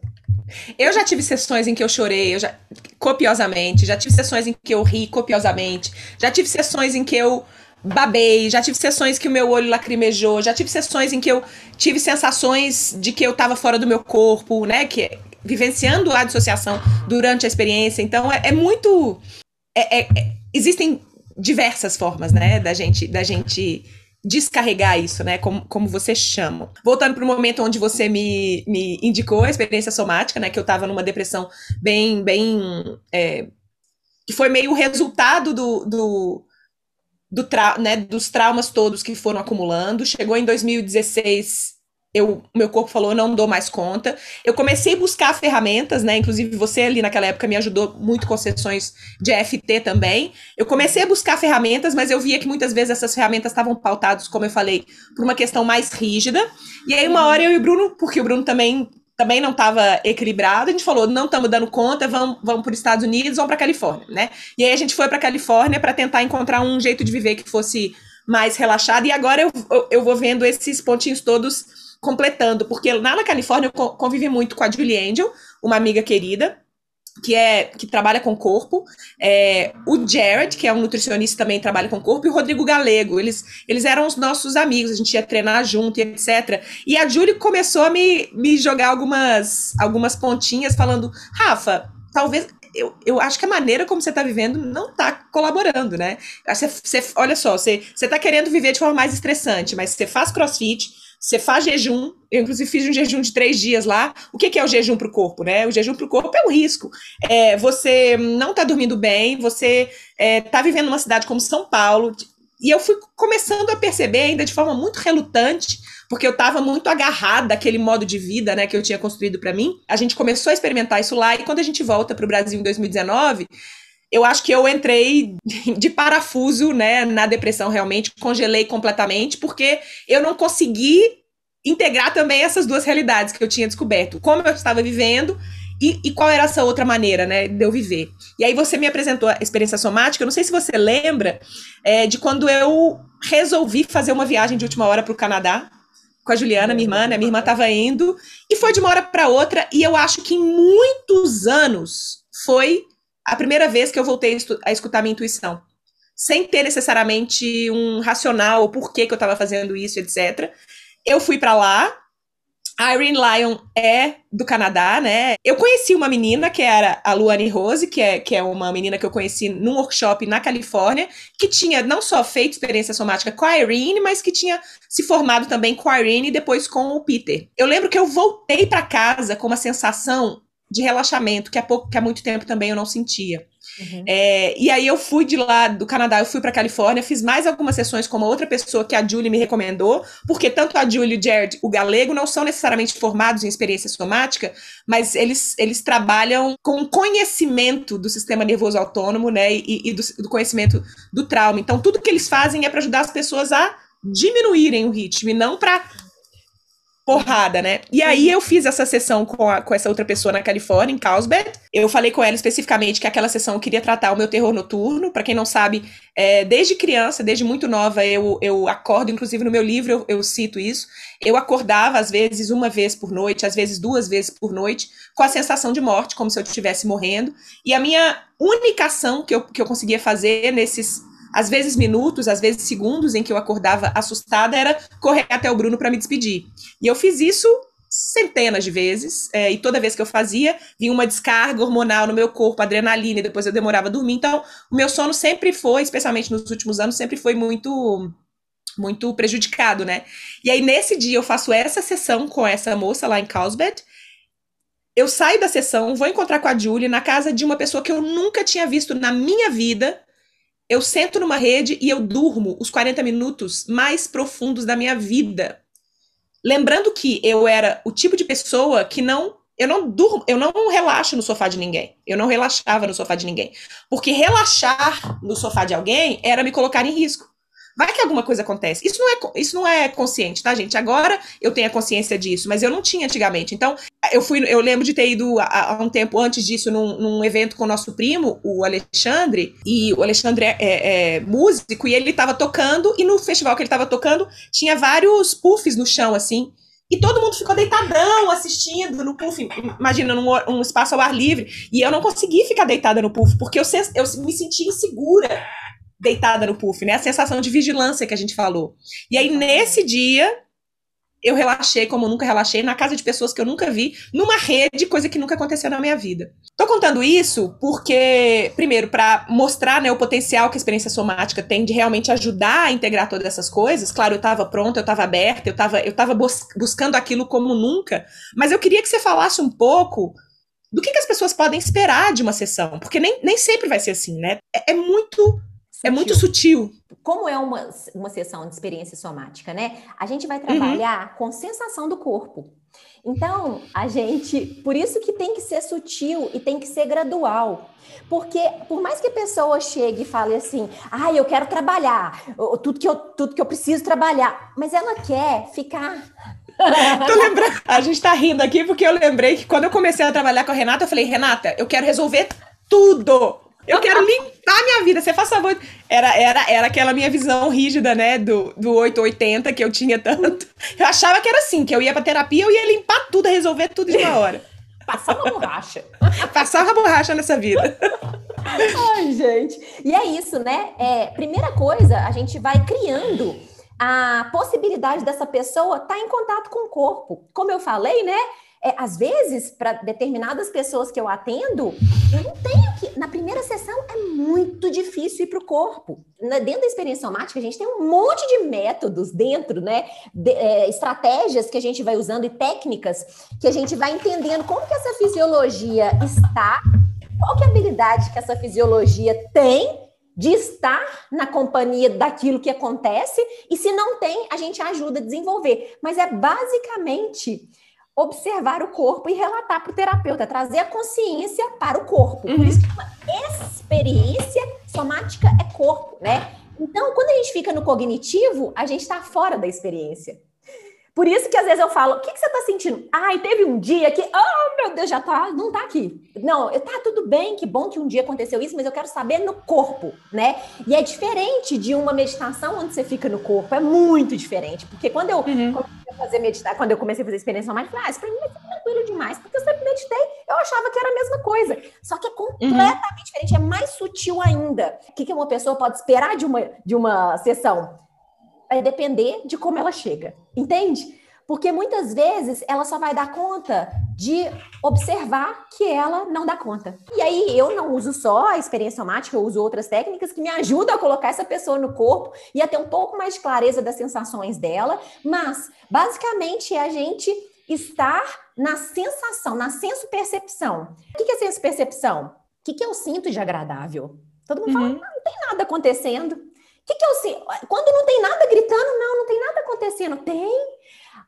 Eu já tive sessões em que eu chorei, eu já, copiosamente, já tive sessões em que eu ri copiosamente, já tive sessões em que eu babei, já tive sessões que o meu olho lacrimejou, já tive sessões em que eu tive sensações de que eu estava fora do meu corpo, né? Que vivenciando a dissociação durante a experiência. Então, é, é muito. É, é, é, existem diversas formas, né, da gente, da gente descarregar isso, né, como, como você chama. Voltando para o momento onde você me, me indicou a experiência somática, né, que eu estava numa depressão bem, bem, é, que foi meio o resultado do, do, do tra né, dos traumas todos que foram acumulando. Chegou em 2016, eu, meu corpo falou, não dou mais conta. Eu comecei a buscar ferramentas, né? Inclusive, você ali naquela época me ajudou muito com sessões de EFT também. Eu comecei a buscar ferramentas, mas eu via que muitas vezes essas ferramentas estavam pautadas, como eu falei, por uma questão mais rígida. E aí, uma hora eu e o Bruno, porque o Bruno também também não estava equilibrado, a gente falou, não estamos dando conta, vamos, vamos para os Estados Unidos, vamos para Califórnia, né? E aí a gente foi para Califórnia para tentar encontrar um jeito de viver que fosse mais relaxado. E agora eu, eu, eu vou vendo esses pontinhos todos completando, porque lá na Califórnia eu convivi muito com a Julie Angel, uma amiga querida, que é que trabalha com corpo, é, o Jared, que é um nutricionista também trabalha com corpo, e o Rodrigo Galego. Eles, eles eram os nossos amigos, a gente ia treinar junto e etc. E a Julie começou a me, me jogar algumas, algumas pontinhas, falando: Rafa, talvez. Eu, eu acho que a maneira como você está vivendo não está colaborando, né? Você, você, olha só, você está querendo viver de forma mais estressante, mas você faz crossfit, você faz jejum, eu inclusive fiz um jejum de três dias lá. O que, que é o jejum para o corpo, né? O jejum para o corpo é um risco. É, você não está dormindo bem, você está é, tá vivendo numa cidade como São Paulo. E eu fui começando a perceber, ainda de forma muito relutante, porque eu estava muito agarrada àquele modo de vida né, que eu tinha construído para mim. A gente começou a experimentar isso lá, e quando a gente volta para o Brasil em 2019, eu acho que eu entrei de parafuso, né, na depressão realmente, congelei completamente, porque eu não consegui integrar também essas duas realidades que eu tinha descoberto, como eu estava vivendo e, e, qual era essa outra maneira, né, de eu viver. E aí você me apresentou a experiência somática, eu não sei se você lembra é, de quando eu resolvi fazer uma viagem de última hora para o Canadá, com a Juliana, minha irmã, né, minha irmã estava indo, e foi de uma hora para outra, e eu acho que em muitos anos foi a primeira vez que eu voltei a escutar minha intuição. Sem ter necessariamente um racional, o porquê que eu estava fazendo isso, etc. Eu fui para lá. A Irene Lyon é do Canadá, né? Eu conheci uma menina que era a Luane Rose, que é, que é uma menina que eu conheci num workshop na Califórnia, que tinha não só feito experiência somática com a Irene, mas que tinha se formado também com a Irene e depois com o Peter. Eu lembro que eu voltei para casa com uma sensação de relaxamento, que há, pouco, que há muito tempo também eu não sentia. Uhum. É, e aí eu fui de lá do Canadá, eu fui para Califórnia, fiz mais algumas sessões com uma outra pessoa que a Julie me recomendou, porque tanto a Julie e o Jared, o galego, não são necessariamente formados em experiência somática, mas eles, eles trabalham com conhecimento do sistema nervoso autônomo, né, e, e do, do conhecimento do trauma. Então tudo que eles fazem é para ajudar as pessoas a diminuírem o ritmo e não para porrada, né? E aí eu fiz essa sessão com, a, com essa outra pessoa na Califórnia, em Carlsbad. Eu falei com ela especificamente que aquela sessão eu queria tratar o meu terror noturno. Para quem não sabe, é, desde criança, desde muito nova, eu, eu acordo, inclusive no meu livro eu, eu cito isso. Eu acordava, às vezes, uma vez por noite, às vezes duas vezes por noite, com a sensação de morte, como se eu estivesse morrendo. E a minha única ação que eu, que eu conseguia fazer nesses às vezes minutos, às vezes segundos em que eu acordava assustada, era correr até o Bruno para me despedir. E eu fiz isso centenas de vezes, é, e toda vez que eu fazia, vinha uma descarga hormonal no meu corpo, adrenalina, e depois eu demorava a dormir. Então, o meu sono sempre foi, especialmente nos últimos anos, sempre foi muito muito prejudicado, né? E aí, nesse dia, eu faço essa sessão com essa moça lá em Carlsbad. Eu saio da sessão, vou encontrar com a Julie na casa de uma pessoa que eu nunca tinha visto na minha vida, eu sento numa rede e eu durmo os 40 minutos mais profundos da minha vida. Lembrando que eu era o tipo de pessoa que não eu não durmo, eu não relaxo no sofá de ninguém. Eu não relaxava no sofá de ninguém. Porque relaxar no sofá de alguém era me colocar em risco. Vai que alguma coisa acontece. Isso não é, isso não é consciente, tá, gente? Agora eu tenho a consciência disso, mas eu não tinha antigamente. Então, eu fui, eu lembro de ter ido há, um tempo antes disso num, num, evento com o nosso primo, o Alexandre, e o Alexandre é, é, é músico, e ele estava tocando, e no festival que ele estava tocando, tinha vários puffs no chão, assim. E todo mundo ficou deitadão assistindo no puff, imagina, num um espaço ao ar livre. E eu não consegui ficar deitada no puff, porque eu, eu me sentia insegura deitada no puff, né? A sensação de vigilância que a gente falou. E aí, nesse dia, eu relaxei como eu nunca relaxei, na casa de pessoas que eu nunca vi, numa rede, coisa que nunca aconteceu na minha vida. Tô contando isso porque, primeiro, para mostrar né, o potencial que a experiência somática tem de realmente ajudar a integrar todas essas coisas. Claro, eu estava pronta, eu estava aberta, eu estava eu tava bus buscando aquilo como nunca, mas eu queria que você falasse um pouco do que, que as pessoas podem esperar de uma sessão, porque nem, nem sempre vai ser assim, né? é, é muito é muito sutil. Como é uma, uma sessão de experiência somática, né? A gente vai trabalhar uhum. com sensação do corpo. Então, a gente, por isso que tem que ser sutil e tem que ser gradual. Porque por mais que a pessoa chegue e fale assim: "Ah, eu quero trabalhar, tudo que eu tudo que eu preciso trabalhar", mas ela quer ficar Tô lembrando, a gente tá rindo aqui porque eu lembrei que quando eu comecei a trabalhar com a Renata, eu falei: "Renata, eu quero resolver tudo. Eu quero limpar minha vida. Você faz favor. Era, era, era aquela minha visão rígida, né? Do, do 880 que eu tinha tanto. Eu achava que era assim, que eu ia pra terapia, eu ia limpar tudo, resolver tudo de uma hora. Passar uma borracha. Passar uma borracha nessa vida. Ai, gente. E é isso, né? É, primeira coisa, a gente vai criando a possibilidade dessa pessoa estar tá em contato com o corpo. Como eu falei, né? É, às vezes, para determinadas pessoas que eu atendo, eu não tenho que. Na primeira sessão é muito difícil ir para o corpo. Na, dentro da experiência somática, a gente tem um monte de métodos dentro, né? De, é, estratégias que a gente vai usando e técnicas que a gente vai entendendo como que essa fisiologia está, qual que é a habilidade que essa fisiologia tem de estar na companhia daquilo que acontece, e se não tem, a gente ajuda a desenvolver. Mas é basicamente observar o corpo e relatar para o terapeuta, trazer a consciência para o corpo. Uhum. Por isso que uma experiência somática é corpo, né? Então, quando a gente fica no cognitivo, a gente está fora da experiência. Por isso que às vezes eu falo, o que, que você está sentindo? Ai, teve um dia que, oh meu Deus, já tá, não tá aqui. Não, tá tudo bem, que bom que um dia aconteceu isso, mas eu quero saber no corpo, né? E é diferente de uma meditação onde você fica no corpo, é muito diferente. Porque quando eu uhum. comecei a fazer meditar, quando eu comecei a fazer experiência falei, ah, isso pra mim vai ser tranquilo demais, porque eu sempre meditei, eu achava que era a mesma coisa. Só que é completamente uhum. diferente, é mais sutil ainda. O que, que uma pessoa pode esperar de uma, de uma sessão? Vai depender de como ela chega, entende? Porque muitas vezes ela só vai dar conta de observar que ela não dá conta. E aí eu não uso só a experiência somática, eu uso outras técnicas que me ajudam a colocar essa pessoa no corpo e a ter um pouco mais de clareza das sensações dela, mas basicamente é a gente estar na sensação, na senso-percepção. O que é senso-percepção? O que eu sinto de agradável? Todo mundo uhum. fala, não tem nada acontecendo que, que eu sei? Quando não tem nada gritando, não, não tem nada acontecendo. Tem.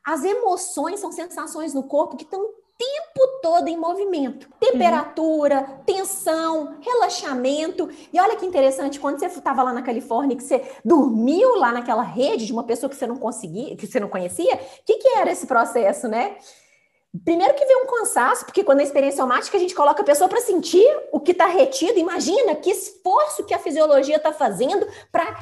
As emoções são sensações no corpo que estão o tempo todo em movimento. Temperatura, uhum. tensão, relaxamento. E olha que interessante, quando você estava lá na Califórnia, que você dormiu lá naquela rede de uma pessoa que você não conseguia, que você não conhecia, o que, que era esse processo, né? Primeiro que vem um cansaço, porque quando é experiência somática a gente coloca a pessoa para sentir o que está retido. Imagina que esforço que a fisiologia está fazendo para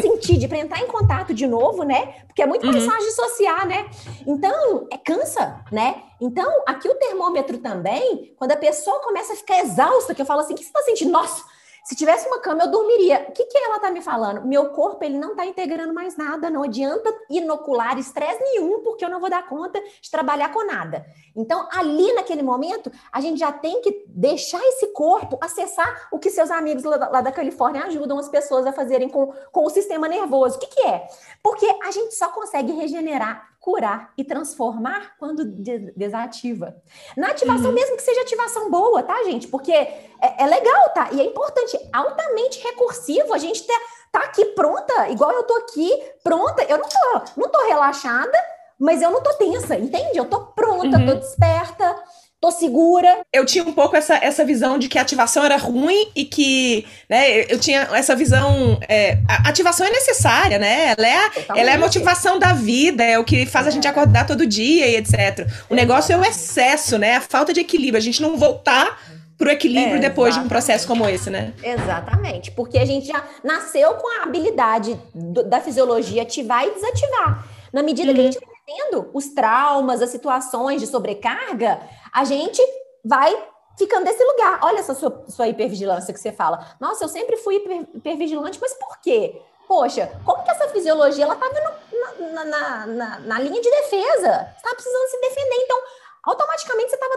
sentir, para entrar em contato de novo, né? Porque é muito mais uhum. fácil dissociar, né? Então, é cansa, né? Então, aqui o termômetro também, quando a pessoa começa a ficar exausta, que eu falo assim, o que você está sentindo? Nossa, se tivesse uma cama, eu dormiria. O que, que ela está me falando? Meu corpo ele não está integrando mais nada. Não adianta inocular estresse nenhum, porque eu não vou dar conta de trabalhar com nada. Então, ali naquele momento, a gente já tem que deixar esse corpo acessar o que seus amigos lá, lá da Califórnia ajudam as pessoas a fazerem com, com o sistema nervoso. O que, que é? Porque a gente só consegue regenerar curar e transformar quando desativa. Na ativação, uhum. mesmo que seja ativação boa, tá, gente? Porque é, é, legal, tá? E é importante, altamente recursivo, a gente tá, tá aqui pronta, igual eu tô aqui, pronta. Eu não tô, não tô relaxada, mas eu não tô tensa, entende? Eu tô pronta, uhum. tô desperta tô segura. Eu tinha um pouco essa, essa visão de que a ativação era ruim e que, né, eu tinha essa visão. É, a ativação é necessária, né? Ela é, a, ela é a motivação da vida, é o que faz a gente é. acordar todo dia e etc. O negócio é o excesso, né? A falta de equilíbrio, a gente não voltar pro equilíbrio é, depois de um processo como esse, né? Exatamente, porque a gente já nasceu com a habilidade do, da fisiologia ativar e desativar. Na medida uhum. que a uhum. gente vai tendo os traumas, as situações de sobrecarga, a gente vai ficando nesse lugar. Olha essa sua, sua hipervigilância que você fala. Nossa, eu sempre fui hiper, hipervigilante, mas por quê? Poxa, como que essa fisiologia ela estava na, na, na, na, linha de defesa? Você estava precisando se defender, então automaticamente você estava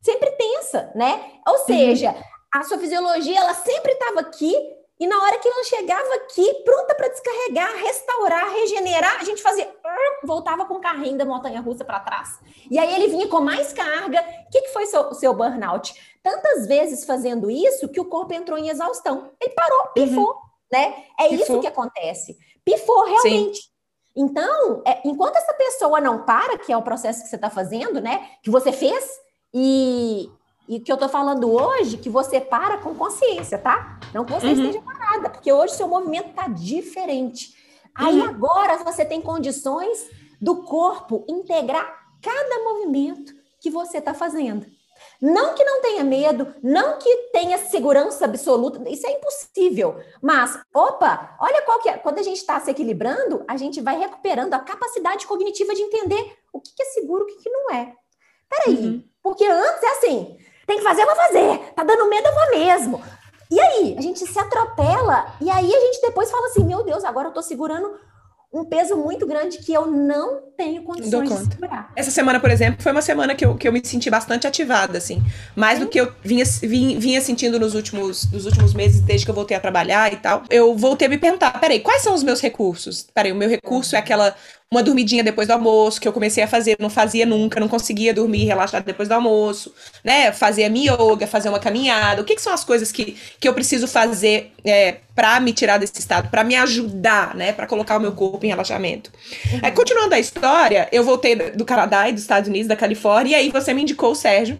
sempre tensa, né? Ou uhum. seja, a sua fisiologia ela sempre estava aqui e na hora que ela chegava aqui, pronta para descarregar, restaurar, regenerar, a gente fazia. Voltava com o carrinho da montanha russa para trás. E aí ele vinha com mais carga. O que, que foi seu, seu burnout? Tantas vezes fazendo isso que o corpo entrou em exaustão. Ele parou, uhum. pifou. Uhum. Né? É pifou. isso que acontece. Pifou realmente. Sim. Então, é, enquanto essa pessoa não para, que é o processo que você está fazendo, né? Que você fez, e, e que eu tô falando hoje, que você para com consciência, tá? Não que você uhum. esteja parada, porque hoje seu movimento tá diferente. Aí uhum. agora você tem condições do corpo integrar cada movimento que você tá fazendo. Não que não tenha medo, não que tenha segurança absoluta, isso é impossível. Mas, opa, olha qual que é. Quando a gente está se equilibrando, a gente vai recuperando a capacidade cognitiva de entender o que, que é seguro, o que, que não é. Peraí, uhum. porque antes é assim, tem que fazer, eu vou fazer. Tá dando medo, eu vou mesmo. E aí, a gente se atropela, e aí a gente depois fala assim: meu Deus, agora eu tô segurando um peso muito grande que eu não tenho condições de segurar. Essa semana, por exemplo, foi uma semana que eu, que eu me senti bastante ativada, assim. Mais Sim. do que eu vinha, vinha, vinha, sentindo nos últimos, nos últimos meses, desde que eu voltei a trabalhar e tal. Eu voltei a me perguntar, peraí, quais são os meus recursos? Peraí, o meu recurso é aquela uma dormidinha depois do almoço, que eu comecei a fazer, não fazia nunca, não conseguia dormir relaxado depois do almoço, né? Fazer a minha yoga, fazer uma caminhada. O que, que são as coisas que, que eu preciso fazer é, para me tirar desse estado, para me ajudar, né? Para colocar o meu corpo em relaxamento. Uhum. É, continuando a história, eu voltei do Canadá e dos Estados Unidos, da Califórnia, e aí você me indicou o Sérgio.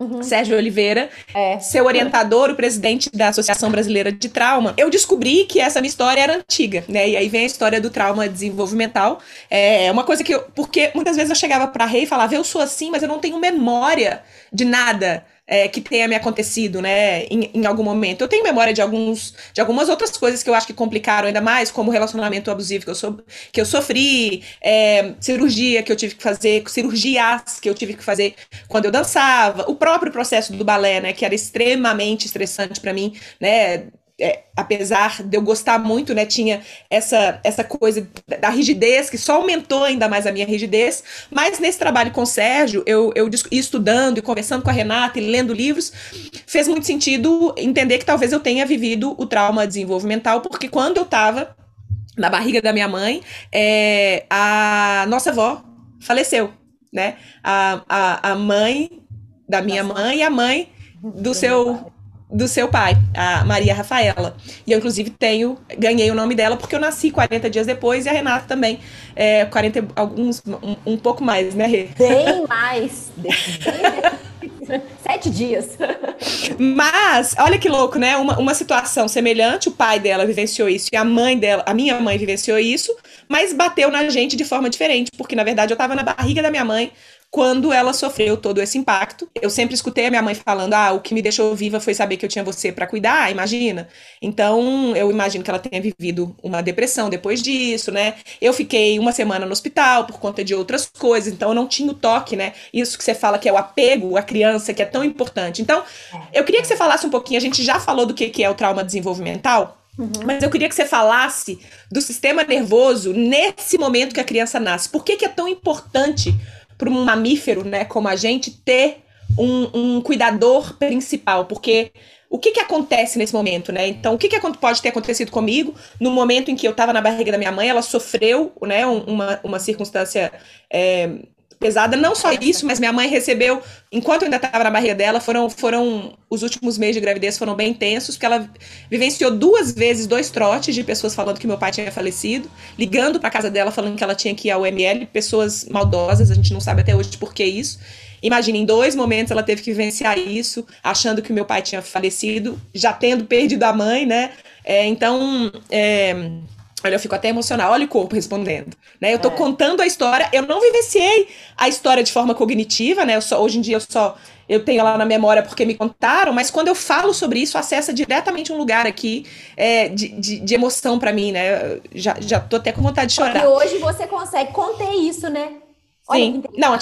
Uhum. Sérgio Oliveira, é. seu orientador, o presidente da Associação Brasileira de Trauma, eu descobri que essa minha história era antiga, né? E aí vem a história do trauma desenvolvimental. É uma coisa que eu. Porque muitas vezes eu chegava pra Rei e falava, eu sou assim, mas eu não tenho memória de nada é, que tenha me acontecido, né, em, em, algum momento. Eu tenho memória de, alguns, de algumas outras coisas que eu acho que complicaram ainda mais, como o relacionamento abusivo que eu, so, que eu sofri, é, cirurgia que eu tive que fazer, cirurgias que eu tive que fazer quando eu dançava, o próprio processo do balé, né, que era extremamente estressante para mim, né, é, apesar de eu gostar muito, né, tinha essa, essa coisa da rigidez, que só aumentou ainda mais a minha rigidez, mas nesse trabalho com o Sérgio, eu, eu estudando e conversando com a Renata e lendo livros, fez muito sentido entender que talvez eu tenha vivido o trauma desenvolvimental, porque quando eu estava na barriga da minha mãe, é, a nossa avó faleceu, né, a, a, a mãe da minha mãe e a mãe do seu do seu pai, a Maria Rafaela. E eu, inclusive, tenho, ganhei o nome dela porque eu nasci 40 dias depois e a Renata também, é, 40, alguns, um, um pouco mais, né, Rê? Bem mais. Sete dias. Mas, olha que louco, né? Uma, uma situação semelhante, o pai dela vivenciou isso e a mãe dela, a minha mãe vivenciou isso, mas bateu na gente de forma diferente, porque na verdade eu tava na barriga da minha mãe quando ela sofreu todo esse impacto. Eu sempre escutei a minha mãe falando: ah, o que me deixou viva foi saber que eu tinha você para cuidar, imagina. Então, eu imagino que ela tenha vivido uma depressão depois disso, né? Eu fiquei uma semana no hospital por conta de outras coisas, então eu não tinha o toque, né? Isso que você fala que é o apego à criança, que é tão importante. Então, eu queria que você falasse um pouquinho, a gente já falou do que, que é o trauma desenvolvimental. Uhum. Mas eu queria que você falasse do sistema nervoso nesse momento que a criança nasce. Por que, que é tão importante para um mamífero, né, como a gente, ter um, um cuidador principal, porque o que que acontece nesse momento, né? Então, o que que pode ter acontecido comigo no momento em que eu estava na barriga da minha mãe, ela sofreu, né, uma, uma circunstância é, pesada. Não só isso, mas minha mãe recebeu, enquanto eu ainda estava na barriga dela, foram, foram os últimos meses de gravidez foram bem intensos, porque ela vivenciou duas vezes dois trotes de pessoas falando que meu pai tinha falecido, ligando para casa dela falando que ela tinha que ir ao ML, pessoas maldosas, a gente não sabe até hoje por que isso. Imagina, em dois momentos ela teve que vivenciar isso, achando que meu pai tinha falecido, já tendo perdido a mãe, né? É, então, é, Olha, eu fico até emocional. Olha o corpo respondendo. Né? Eu tô é. contando a história. Eu não vivenciei a história de forma cognitiva, né? Eu só, hoje em dia eu só eu tenho lá na memória porque me contaram, mas quando eu falo sobre isso, acessa diretamente um lugar aqui é, de, de, de, emoção para mim, né? Já, já tô até com vontade de chorar. E hoje você consegue conter isso, né? Sim. Não,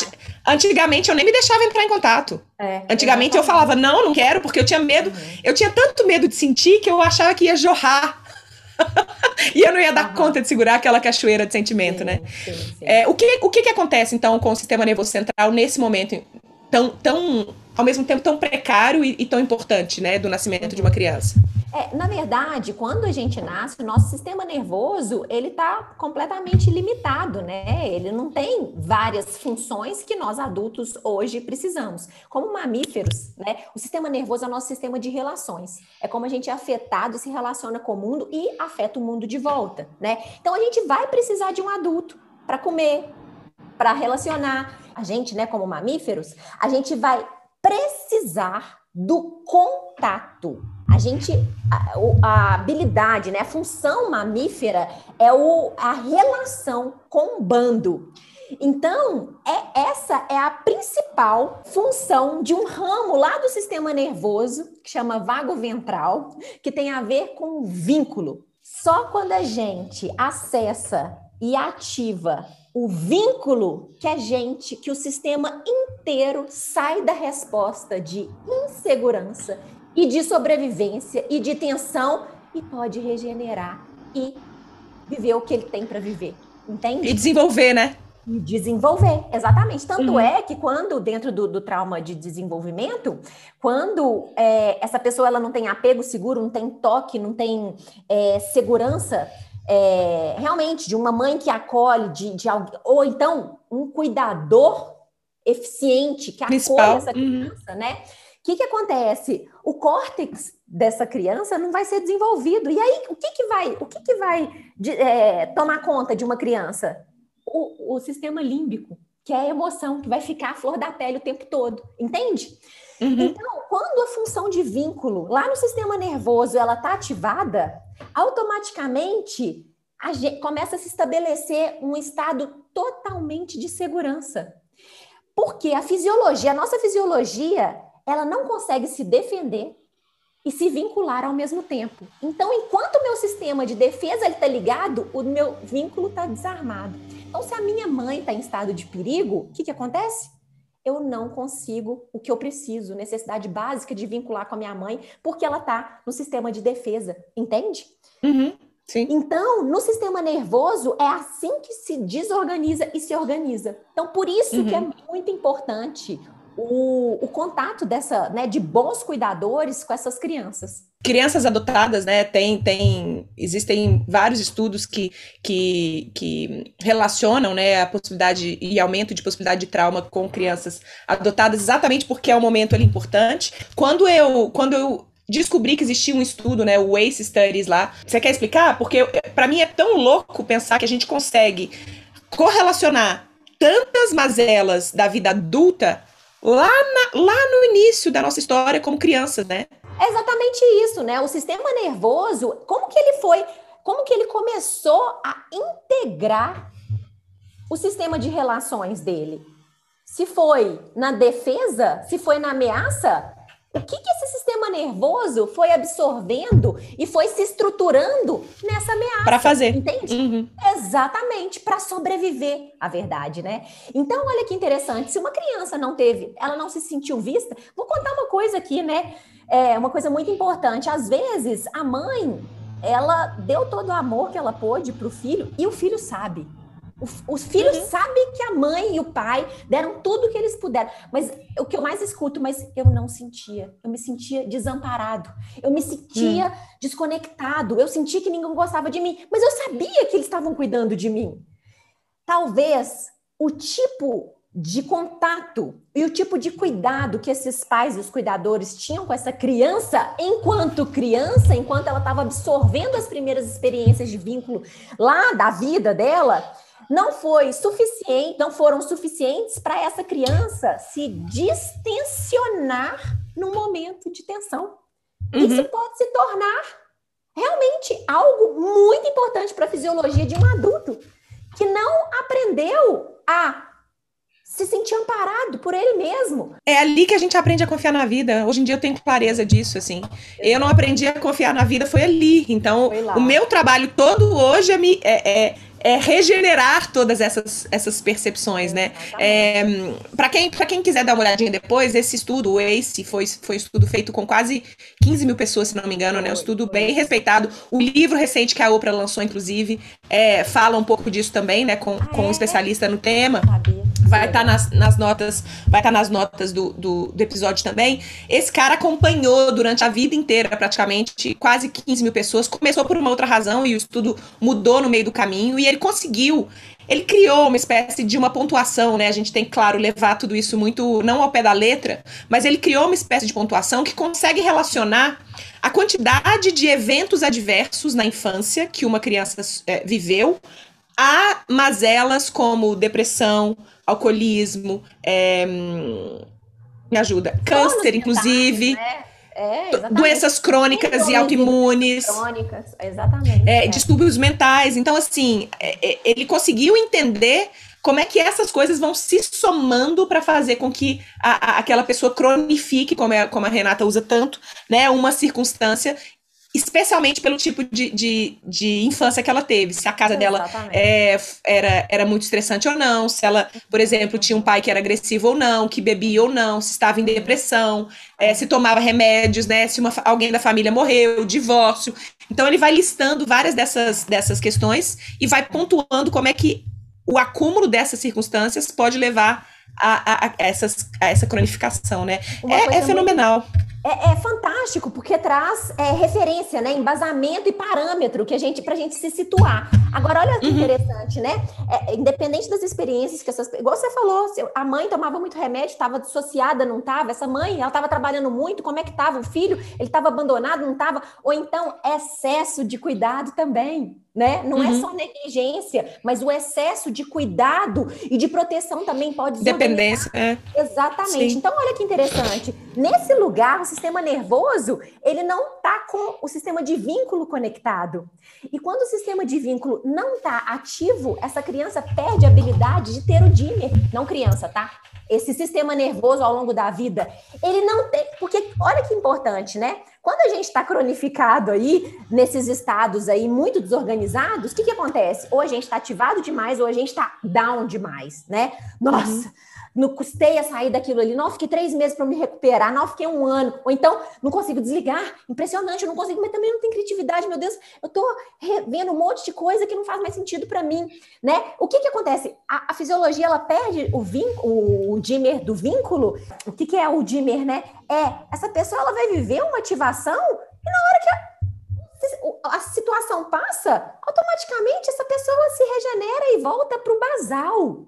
antigamente eu nem me deixava entrar em contato. É, antigamente eu falava, não, não quero, porque eu tinha medo. Uhum. Eu tinha tanto medo de sentir que eu achava que ia jorrar e eu não ia dar uhum. conta de segurar aquela cachoeira de sentimento, sim, né? Sim, sim. É, o que, o que, que acontece, então, com o sistema nervoso central nesse momento tão, tão ao mesmo tempo tão precário e, e tão importante, né, do nascimento de uma criança? É, na verdade, quando a gente nasce, o nosso sistema nervoso ele está completamente limitado, né? Ele não tem várias funções que nós adultos hoje precisamos. Como mamíferos, né? O sistema nervoso é o nosso sistema de relações. É como a gente é afetado e se relaciona com o mundo e afeta o mundo de volta, né? Então a gente vai precisar de um adulto para comer, para relacionar. A gente, né, como mamíferos, a gente vai precisar do contato. A gente, a, a, habilidade, né, a função mamífera é o, a relação com o bando. Então, é essa é a principal função de um ramo lá do sistema nervoso, que chama vago ventral, que tem a ver com vínculo. Só quando a gente acessa e ativa o vínculo que a gente, que o sistema inteiro sai da resposta de insegurança e de sobrevivência e de tensão e pode regenerar e viver o que ele tem para viver. Entende? E desenvolver, né? E desenvolver, exatamente. Tanto uhum. é que quando, dentro do, do, trauma de desenvolvimento, quando é, essa pessoa ela não tem apego seguro, não tem toque, não tem é, segurança é, realmente de uma mãe que acolhe, de, de ou então um cuidador eficiente que Principal. acolhe essa uhum. criança, uhum. né? O que, que acontece? O córtex dessa criança não vai ser desenvolvido. E aí, o que, que vai, o que, que vai de, é, tomar conta de uma criança? O, o sistema límbico, que é a emoção, que vai ficar a flor da pele o tempo todo, entende? Uhum. Então, quando a função de vínculo lá no sistema nervoso ela está ativada, automaticamente gente, começa a se estabelecer um estado totalmente de segurança. Porque a fisiologia, a nossa fisiologia, ela não consegue se defender e se vincular ao mesmo tempo. Então, enquanto o meu sistema de defesa está ligado, o meu vínculo está desarmado. Então, se a minha mãe está em estado de perigo, o que, que acontece? Eu não consigo o que eu preciso, necessidade básica de vincular com a minha mãe, porque ela está no sistema de defesa, entende? Uhum. Sim. Então, no sistema nervoso, é assim que se desorganiza e se organiza. Então, por isso uhum. que é muito importante o, o, contato dessa, né, de bons cuidadores com essas crianças. Crianças adotadas, né, tem, tem, existem vários estudos que, que, que relacionam, né, a possibilidade e aumento de possibilidade de trauma com crianças adotadas, exatamente porque é um momento ali importante. Quando eu, quando eu descobri que existia um estudo, né, o ACE Studies lá. Você quer explicar? Porque para mim é tão louco pensar que a gente consegue correlacionar tantas mazelas da vida adulta lá, na, lá no início da nossa história como crianças, né? É exatamente isso, né? O sistema nervoso, como que ele foi, como que ele começou a integrar o sistema de relações dele? Se foi na defesa, se foi na ameaça, o que, que esse sistema nervoso foi absorvendo e foi se estruturando nessa ameaça? Para fazer. Entende? Uhum. Exatamente, para sobreviver, a verdade, né? Então, olha que interessante. Se uma criança não teve, ela não se sentiu vista, vou contar uma coisa aqui, né? É uma coisa muito importante. Às vezes, a mãe, ela deu todo o amor que ela pôde para o filho e o filho sabe. O, os filhos uhum. sabem que a mãe e o pai deram tudo o que eles puderam. Mas o que eu mais escuto, mas eu não sentia. Eu me sentia desamparado. Eu me sentia uhum. desconectado. Eu sentia que ninguém gostava de mim. Mas eu sabia que eles estavam cuidando de mim. Talvez o tipo de contato e o tipo de cuidado que esses pais e os cuidadores tinham com essa criança enquanto criança, enquanto ela estava absorvendo as primeiras experiências de vínculo lá da vida dela, não foi suficiente, não foram suficientes para essa criança se distensionar num momento de tensão. Uhum. Isso pode se tornar realmente algo muito importante para a fisiologia de um adulto que não aprendeu a se sentir amparado por ele mesmo. É ali que a gente aprende a confiar na vida. Hoje em dia eu tenho clareza disso, assim. Eu não aprendi a confiar na vida, foi ali. Então, o meu trabalho todo hoje é, me, é, é é, regenerar todas essas, essas percepções, né? É, para quem, quem quiser dar uma olhadinha depois, esse estudo, o ACE, foi, foi um estudo feito com quase 15 mil pessoas, se não me engano, né? Um estudo bem respeitado. O livro recente que a Oprah lançou, inclusive, é, fala um pouco disso também, né? Com, com um especialista no tema. Vai estar tá nas, nas notas, vai estar tá nas notas do, do, do episódio também. Esse cara acompanhou durante a vida inteira, praticamente, quase 15 mil pessoas. Começou por uma outra razão e o estudo mudou no meio do caminho. E ele conseguiu ele criou uma espécie de uma pontuação, né? A gente tem, claro, levar tudo isso muito, não ao pé da letra, mas ele criou uma espécie de pontuação que consegue relacionar a quantidade de eventos adversos na infância que uma criança é, viveu a mazelas como depressão, alcoolismo, é, me ajuda, câncer, inclusive. Né? É, doenças crônicas e autoimunes. Crônicas, exatamente. É, é. Distúrbios mentais. Então, assim, é, é, ele conseguiu entender como é que essas coisas vão se somando para fazer com que a, a, aquela pessoa cronifique, como, é, como a Renata usa tanto, né, uma circunstância especialmente pelo tipo de, de, de, infância que ela teve. Se a casa dela é, era, era muito estressante ou não, se ela, por exemplo, tinha um pai que era agressivo ou não, que bebia ou não, se estava em depressão, é, se tomava remédios, né? Se uma, alguém da família morreu, divórcio. Então ele vai listando várias dessas, dessas questões e vai pontuando como é que o acúmulo dessas circunstâncias pode levar a, a, a, essas, a essa cronificação, né? É, é, fenomenal. Muito é, é, fantástico porque traz é, referência, né, embasamento e parâmetro que a gente para a gente se situar. Agora olha que uhum. interessante, né? É, independente das experiências que essas, igual você falou, a mãe tomava muito remédio, estava dissociada, não estava. Essa mãe, ela estava trabalhando muito, como é que estava? O filho, ele estava abandonado, não estava? Ou então excesso de cuidado também né? Não é uhum. é só negligência, mas o excesso de cuidado e de proteção também pode dependência. É. Exatamente. Sim. Então olha que interessante. Nesse lugar, o sistema nervoso ele não está com o sistema de vínculo conectado. E quando o sistema de vínculo não está ativo, essa criança perde a habilidade de ter o dimmer. Não criança, tá? esse sistema nervoso ao longo da vida, ele não tem. Porque olha que importante, né? Quando a gente está cronificado aí, nesses estados aí muito desorganizados, o que, que acontece? Ou a gente está ativado demais, ou a gente está down demais, né? Nossa. Não custei a sair daquilo ali, não, fiquei três meses para me recuperar, não, fiquei um ano, ou então não consigo desligar, impressionante, eu não consigo, mas também não tem criatividade, meu Deus, eu tô vendo um monte de coisa que não faz mais sentido para mim, né? O que que acontece? A, a fisiologia, ela perde o, o, o dimmer do vínculo, o que que é o dimmer, né? É, essa pessoa, ela vai viver uma ativação e na hora que a, a situação passa, automaticamente essa pessoa se regenera e volta para o basal.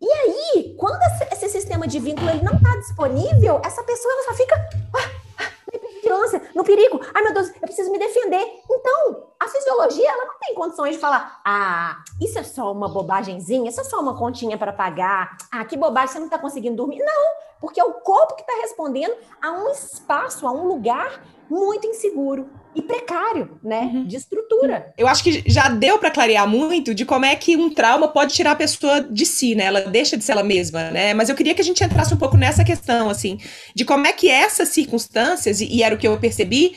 E aí, quando esse sistema de vínculo ele não está disponível, essa pessoa ela só fica ah, ah, vigilância, no perigo. Ai, meu Deus, eu preciso me defender. Então, a fisiologia ela não tem condições de falar: ah, isso é só uma bobagemzinha, isso é só uma continha para pagar. Ah, que bobagem, você não está conseguindo dormir. Não, porque é o corpo que está respondendo a um espaço, a um lugar muito inseguro e precário, né, uhum. de estrutura. Eu acho que já deu para clarear muito de como é que um trauma pode tirar a pessoa de si, né? Ela deixa de ser ela mesma, né? Mas eu queria que a gente entrasse um pouco nessa questão, assim, de como é que essas circunstâncias, e era o que eu percebi,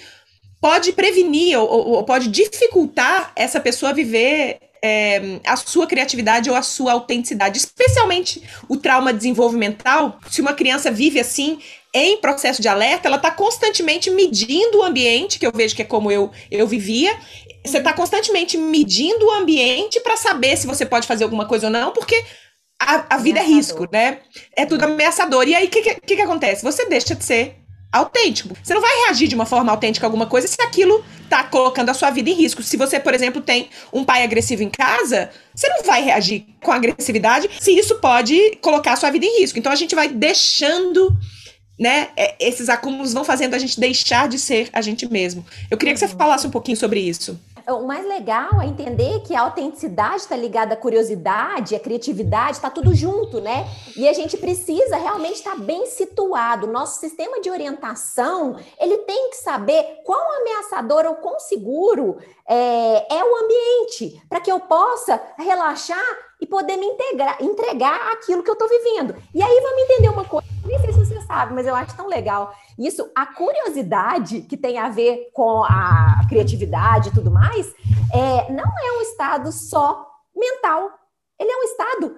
pode prevenir ou, ou pode dificultar essa pessoa viver é, a sua criatividade ou a sua autenticidade, especialmente o trauma desenvolvimental. Se uma criança vive assim, em processo de alerta, ela está constantemente medindo o ambiente, que eu vejo que é como eu, eu vivia. Você está constantemente medindo o ambiente para saber se você pode fazer alguma coisa ou não, porque a, a vida é risco, né? É tudo ameaçador. E aí, o que, que, que acontece? Você deixa de ser autêntico. Você não vai reagir de uma forma autêntica a alguma coisa se aquilo tá colocando a sua vida em risco. Se você, por exemplo, tem um pai agressivo em casa, você não vai reagir com agressividade se isso pode colocar a sua vida em risco. Então a gente vai deixando né, é, esses acúmulos vão fazendo a gente deixar de ser a gente mesmo. Eu queria que você uhum. falasse um pouquinho sobre isso. O mais legal é entender que a autenticidade está ligada à curiosidade, à criatividade, está tudo junto, né? E a gente precisa realmente estar tá bem situado. Nosso sistema de orientação, ele tem que saber quão ameaçador ou quão seguro é, é o ambiente, para que eu possa relaxar e poder me integrar, entregar aquilo que eu estou vivendo. E aí vamos entender uma coisa, sabe, mas eu acho tão legal. Isso, a curiosidade que tem a ver com a criatividade e tudo mais, é, não é um estado só mental. Ele é um estado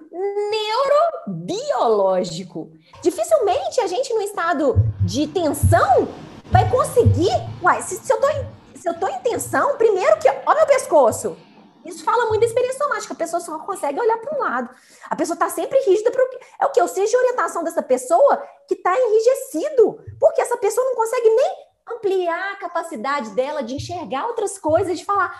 neurobiológico. Dificilmente a gente, no estado de tensão, vai conseguir. Uai, se, se eu tô em, se eu tô em tensão, primeiro que. Ó, meu pescoço! Isso fala muito da experiência somática, a pessoa só consegue olhar para um lado. A pessoa está sempre rígida para o É o que? O seja de orientação dessa pessoa que está enrijecido, porque essa pessoa não consegue nem ampliar a capacidade dela de enxergar outras coisas, de falar.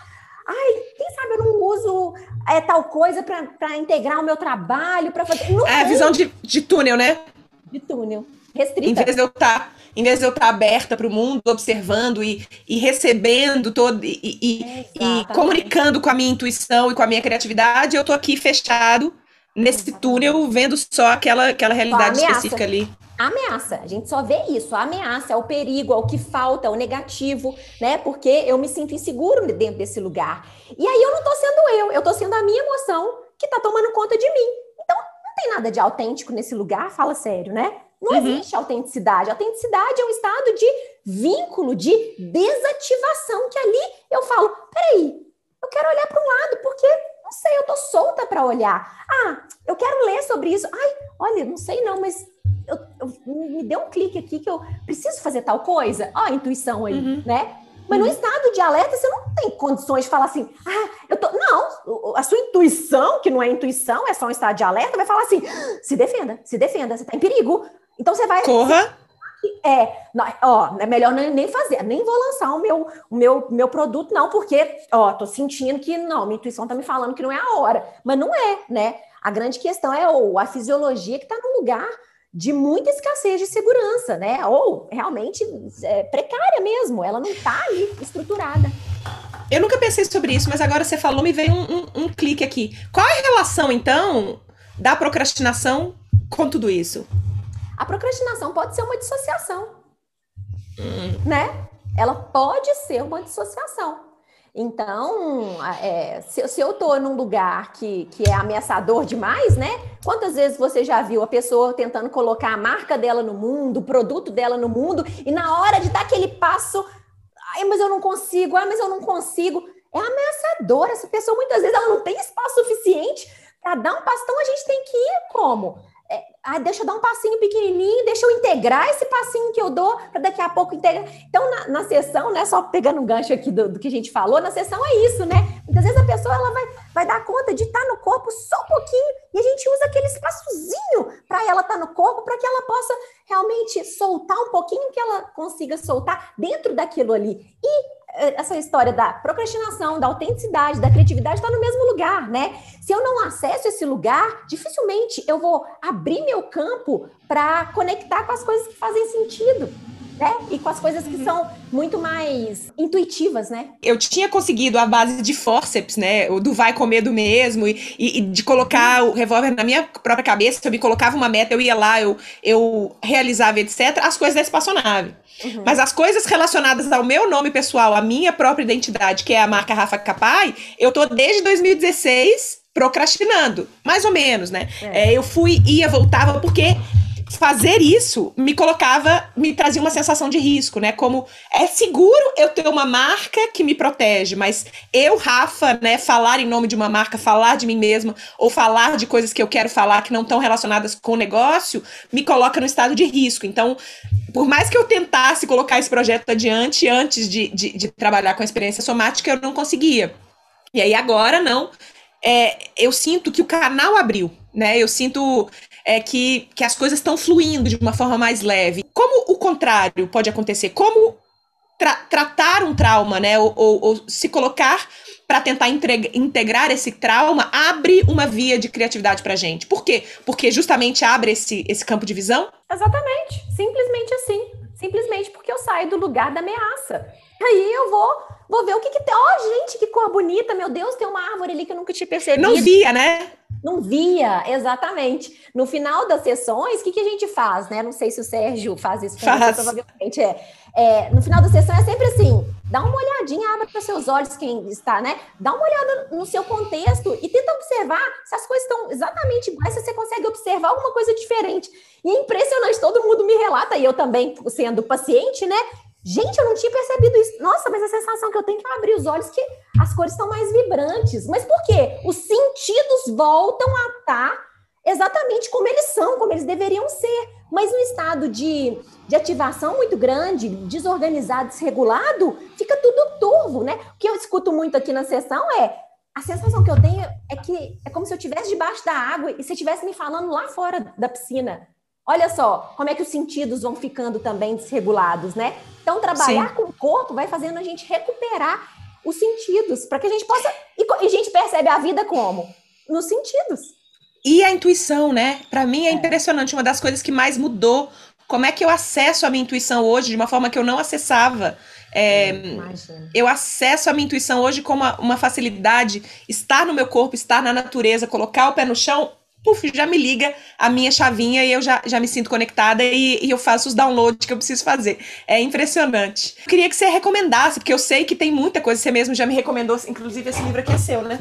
Ai, quem sabe eu não uso é, tal coisa para integrar o meu trabalho, para fazer. Não é a visão de, de túnel, né? De túnel. Restrita. Em vez de eu estar tá em vez de eu estar aberta para o mundo, observando e, e recebendo todo e, e, e, comunicando com a minha intuição e com a minha criatividade, eu estou aqui fechado nesse túnel, vendo só aquela, aquela realidade específica ali. ameaça, a gente só vê isso, a ameaça, é o perigo, é o que falta, é o negativo, né? Porque eu me sinto inseguro dentro desse lugar. E aí eu não estou sendo eu, eu estou sendo a minha emoção que está tomando conta de mim. Então, não tem nada de autêntico nesse lugar, fala sério, né? Não uhum. existe autenticidade. Autenticidade é um estado de vínculo, de desativação, que ali eu falo: peraí, eu quero olhar para um lado, porque não sei, eu tô solta para olhar. Ah, eu quero ler sobre isso. Ai, olha, não sei não, mas eu, eu, me deu um clique aqui que eu preciso fazer tal coisa. Ó, a intuição aí, uhum. né? Mas no uhum. estado de alerta, você não tem condições de falar assim, ah, eu tô. Não, a sua intuição, que não é intuição, é só um estado de alerta, vai falar assim: se defenda, se defenda, você tá em perigo. Então você vai. Corra! É, ó, é melhor nem fazer, nem vou lançar o meu, o meu, meu produto, não, porque, ó, tô sentindo que, não, minha intuição tá me falando que não é a hora. Mas não é, né? A grande questão é ou a fisiologia que tá no lugar de muita escassez de segurança, né? Ou realmente é, precária mesmo, ela não tá ali estruturada. Eu nunca pensei sobre isso, mas agora você falou, me veio um, um, um clique aqui. Qual é a relação, então, da procrastinação com tudo isso? A procrastinação pode ser uma dissociação, hum. né? Ela pode ser uma dissociação. Então, é, se, se, eu estou num lugar que, que é ameaçador demais, né? Quantas vezes você já viu a pessoa tentando colocar a marca dela no mundo, o produto dela no mundo, e na hora de dar aquele passo, ai, mas eu não consigo, ai, mas eu não consigo. É ameaçador. Essa pessoa muitas vezes ela não tem espaço suficiente para dar um passo. Então a gente tem que ir como? Ah, deixa eu dar um passinho pequenininho, deixa eu integrar esse passinho que eu dou para daqui a pouco integrar. Então, na, na sessão, né, só pegando um gancho aqui do, do, que a gente falou, na sessão é isso, né? Muitas vezes a pessoa ela vai, vai dar conta de estar tá no corpo só um pouquinho e a gente usa aquele espaçozinho para ela estar tá no corpo, para que ela possa realmente soltar um pouquinho que ela consiga soltar dentro daquilo ali. E essa história da procrastinação, da autenticidade, da criatividade está no mesmo lugar, né? Se eu não acesso esse lugar, dificilmente eu vou abrir meu campo para conectar com as coisas que fazem sentido né? E com as coisas que são muito mais intuitivas, né? Eu tinha conseguido a base de forceps, né? O do vai comer do mesmo, e, e, de colocar o revólver na minha própria cabeça, eu me colocava uma meta, eu ia lá, eu, eu realizava, etc., as coisas da espaçonave. Uhum. Mas as coisas relacionadas ao meu nome pessoal, à minha própria identidade, que é a marca Rafa Capai, eu tô desde 2016 procrastinando, mais ou menos, né? É. É, eu fui, ia, voltava, porque fazer isso me colocava, me trazia uma sensação de risco, né? Como é seguro eu ter uma marca que me protege, mas eu, Rafa, né, falar em nome de uma marca, falar de mim mesma, ou falar de coisas que eu quero falar que não estão relacionadas com o negócio, me coloca no estado de risco. Então, por mais que eu tentasse colocar esse projeto adiante antes de, de, de trabalhar com a experiência somática, eu não conseguia. E aí agora não. É, eu sinto que o canal abriu, né? Eu sinto é, que, que as coisas estão fluindo de uma forma mais leve. Como o contrário pode acontecer? Como tra tratar um trauma, né? Ou, ou, ou se colocar para tentar integrar esse trauma abre uma via de criatividade para gente. Por quê? Porque justamente abre esse, esse campo de visão? Exatamente. Simplesmente assim. Simplesmente porque eu saio do lugar da ameaça. Aí eu vó vou ver o que que tem. Ó, oh, gente, que cor bonita. Meu Deus, tem uma árvore ali que eu nunca tinha percebido. Não via, né? Não via, exatamente. No final das sessões, o que, que a gente faz, né? Não sei se o Sérgio faz isso, faz. provavelmente é. é. No final da sessão é sempre assim: dá uma olhadinha, abre para seus olhos quem está, né? Dá uma olhada no seu contexto e tenta observar se as coisas estão exatamente iguais, se você consegue observar alguma coisa diferente. E é impressionante, todo mundo me relata, e eu também, sendo paciente, né? Gente, eu não tinha percebido isso. Nossa, mas a sensação que eu tenho é que eu os olhos que as cores estão mais vibrantes. Mas por quê? Os sentidos voltam a estar exatamente como eles são, como eles deveriam ser. Mas no estado de, de ativação muito grande, desorganizado, desregulado, fica tudo turvo, né? O que eu escuto muito aqui na sessão é a sensação que eu tenho é que é como se eu estivesse debaixo da água e você estivesse me falando lá fora da piscina. Olha só como é que os sentidos vão ficando também desregulados, né? Então, trabalhar Sim. com o corpo vai fazendo a gente recuperar os sentidos, para que a gente possa. E a gente percebe a vida como? Nos sentidos. E a intuição, né? Para mim é, é impressionante. Uma das coisas que mais mudou. Como é que eu acesso a minha intuição hoje de uma forma que eu não acessava? É, eu acesso a minha intuição hoje com uma, uma facilidade. Estar no meu corpo, estar na natureza, colocar o pé no chão puf, já me liga a minha chavinha e eu já, já me sinto conectada e, e, eu faço os downloads que eu preciso fazer. É impressionante. Eu queria que você recomendasse, porque eu sei que tem muita coisa, você mesmo já me recomendou, inclusive esse livro aqui é seu, né?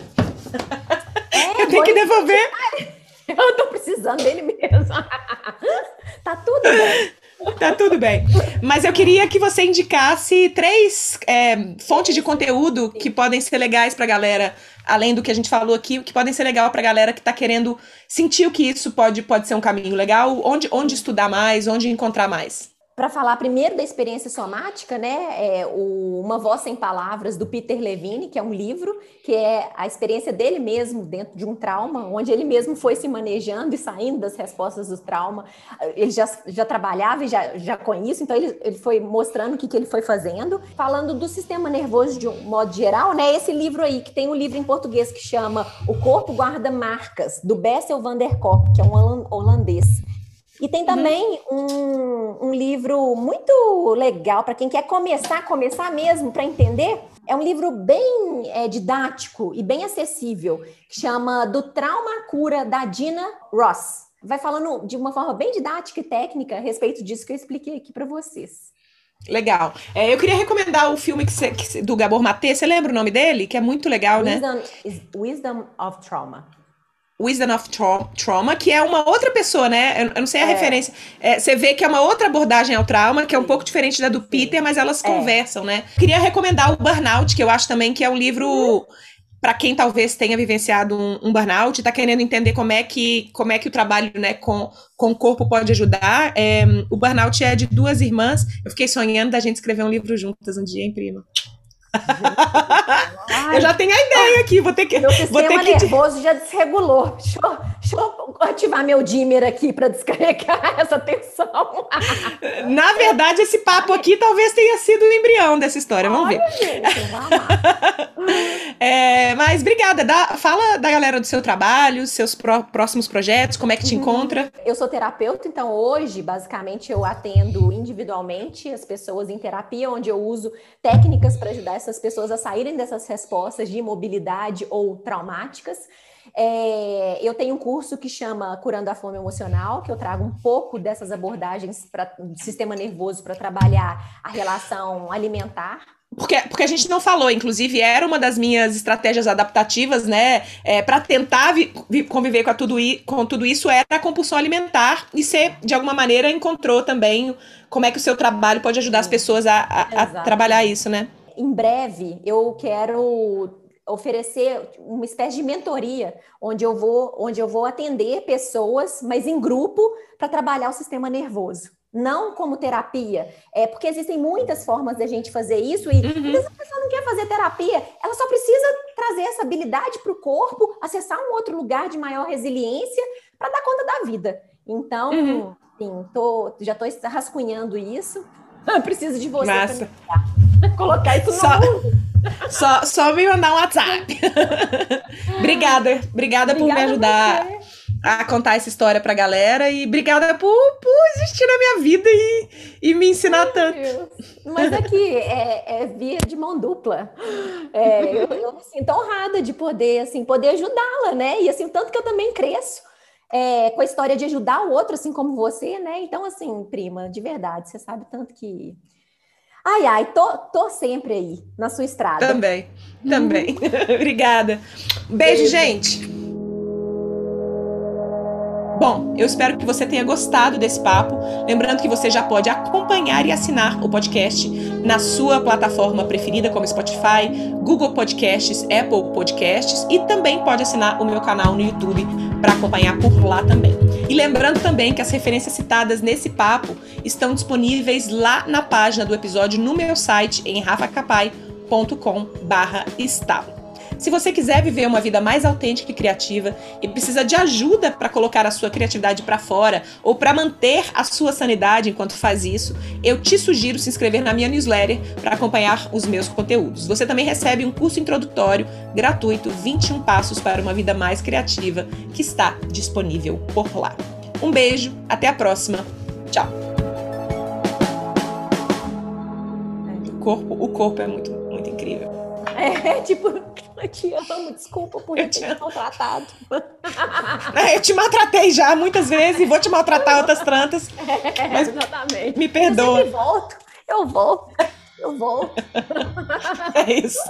É, eu tenho que devolver. Eu tô precisando dele mesmo. tá tudo bem. Tá tudo bem. Mas eu queria que você indicasse três é, fontes de conteúdo que podem ser legais pra galera, além do que a gente falou aqui, que podem ser legal pra galera que tá querendo sentir o que isso pode, pode ser um caminho legal, onde, onde estudar mais, onde encontrar mais para falar primeiro da experiência somática, né, é o Uma Voz Sem Palavras, do Peter Levine, que é um livro, que é a experiência dele mesmo dentro de um trauma, onde ele mesmo foi se manejando e saindo das respostas do trauma. Ele já, já trabalhava e já, já com isso, então ele, ele foi mostrando o que, que ele foi fazendo. Falando do sistema nervoso de um modo geral, né, esse livro aí, que tem um livro em português que chama O Corpo Guarda Marcas, do Bessel van der Kolk, que é um holandês. E tem uhum. também uhum. um, um livro muito legal para quem quer começar, começar mesmo para entender. É um livro bem é, didático e bem acessível, que chama Do Trauma à Cura, da Dina Ross. Vai falando de uma forma bem didática e técnica a respeito disso que eu expliquei aqui para vocês. Legal. É, eu queria recomendar o filme que cê, que, do Gabor Maté. Você lembra o nome dele? Que é muito legal, Wisdom, né? Wisdom of Trauma. Wisdom of Trauma, que é uma outra pessoa, né? Eu, eu não sei a é. referência. É, você vê que é uma outra abordagem ao trauma, que é um pouco diferente da do. Peter, mas elas é. conversam, né? Queria recomendar o Burnout, que eu acho também que é um livro. Para quem talvez tenha vivenciado um, um burnout, está querendo entender como é que como é que o trabalho né, com, com o corpo pode ajudar. É, o burnout é de duas irmãs. Eu fiquei sonhando da gente escrever um livro juntas um dia, hein, prima? eu já tenho a ideia aqui, vou ter que. Meu sistema vou ter que... nervoso já desregulou. Deixa eu, deixa eu ativar meu dimmer aqui para descarregar essa tensão. Na verdade, esse papo aqui talvez tenha sido o embrião dessa história. Vamos Olha, ver. Gente, é, mas obrigada. Dá, fala da galera do seu trabalho, seus próximos projetos, como é que te uhum. encontra. Eu sou terapeuta, então hoje, basicamente, eu atendo individualmente as pessoas em terapia, onde eu uso técnicas para ajudar essas pessoas a saírem dessas respostas de imobilidade ou traumáticas. É, eu tenho um curso que chama Curando a Fome Emocional, que eu trago um pouco dessas abordagens para sistema nervoso para trabalhar a relação alimentar porque, porque a gente não falou, inclusive, era uma das minhas estratégias adaptativas, né? É, para tentar vi, vi, conviver com tudo, com tudo isso era a compulsão alimentar e você, de alguma maneira, encontrou também como é que o seu trabalho pode ajudar as pessoas a, a, a trabalhar isso, né? Em breve, eu quero oferecer uma espécie de mentoria, onde eu vou, onde eu vou atender pessoas, mas em grupo, para trabalhar o sistema nervoso não como terapia. É porque existem muitas formas de a gente fazer isso e uhum. às vezes a pessoa não quer fazer terapia, ela só precisa trazer essa habilidade para o corpo, acessar um outro lugar de maior resiliência para dar conta da vida. Então, uhum. sim, tô, já estou rascunhando isso. preciso de você Massa. colocar isso só, no mundo. Só, só me mandar um WhatsApp. obrigada, obrigada, obrigada por me ajudar a contar essa história pra galera e obrigada por, por existir na minha vida e, e me ensinar Meu tanto. Deus. Mas aqui é, é, via de mão dupla. É, eu, eu, me sinto honrada de poder, assim, poder ajudá-la, né? E assim, tanto que eu também cresço é, com a história de ajudar o outro, assim como você, né? Então, assim, prima, de verdade, você sabe tanto que. Ai, ai, tô, tô sempre aí na sua estrada. Também, também. Obrigada. Beijo, Beijo, gente. Bom, eu espero que você tenha gostado desse papo. Lembrando que você já pode acompanhar e assinar o podcast na sua plataforma preferida, como Spotify, Google Podcasts, Apple Podcasts, e também pode assinar o meu canal no YouTube para acompanhar por lá também. E lembrando também que as referências citadas nesse papo estão disponíveis lá na página do episódio no meu site em rafacapai.com/estalo. Se você quiser viver uma vida mais autêntica e criativa e precisa de ajuda para colocar a sua criatividade para fora ou para manter a sua sanidade enquanto faz isso, eu te sugiro se inscrever na minha newsletter para acompanhar os meus conteúdos. Você também recebe um curso introdutório gratuito 21 passos para uma vida mais criativa que está disponível por lá. Um beijo, até a próxima. Tchau. O corpo, o corpo é muito, muito incrível. É, tipo, eu te amo, desculpa por eu te maltratado. É, eu te maltratei já muitas vezes e vou te maltratar outras tantas. É, mas exatamente. Me perdoa. Eu volto, eu volto, eu volto. É isso.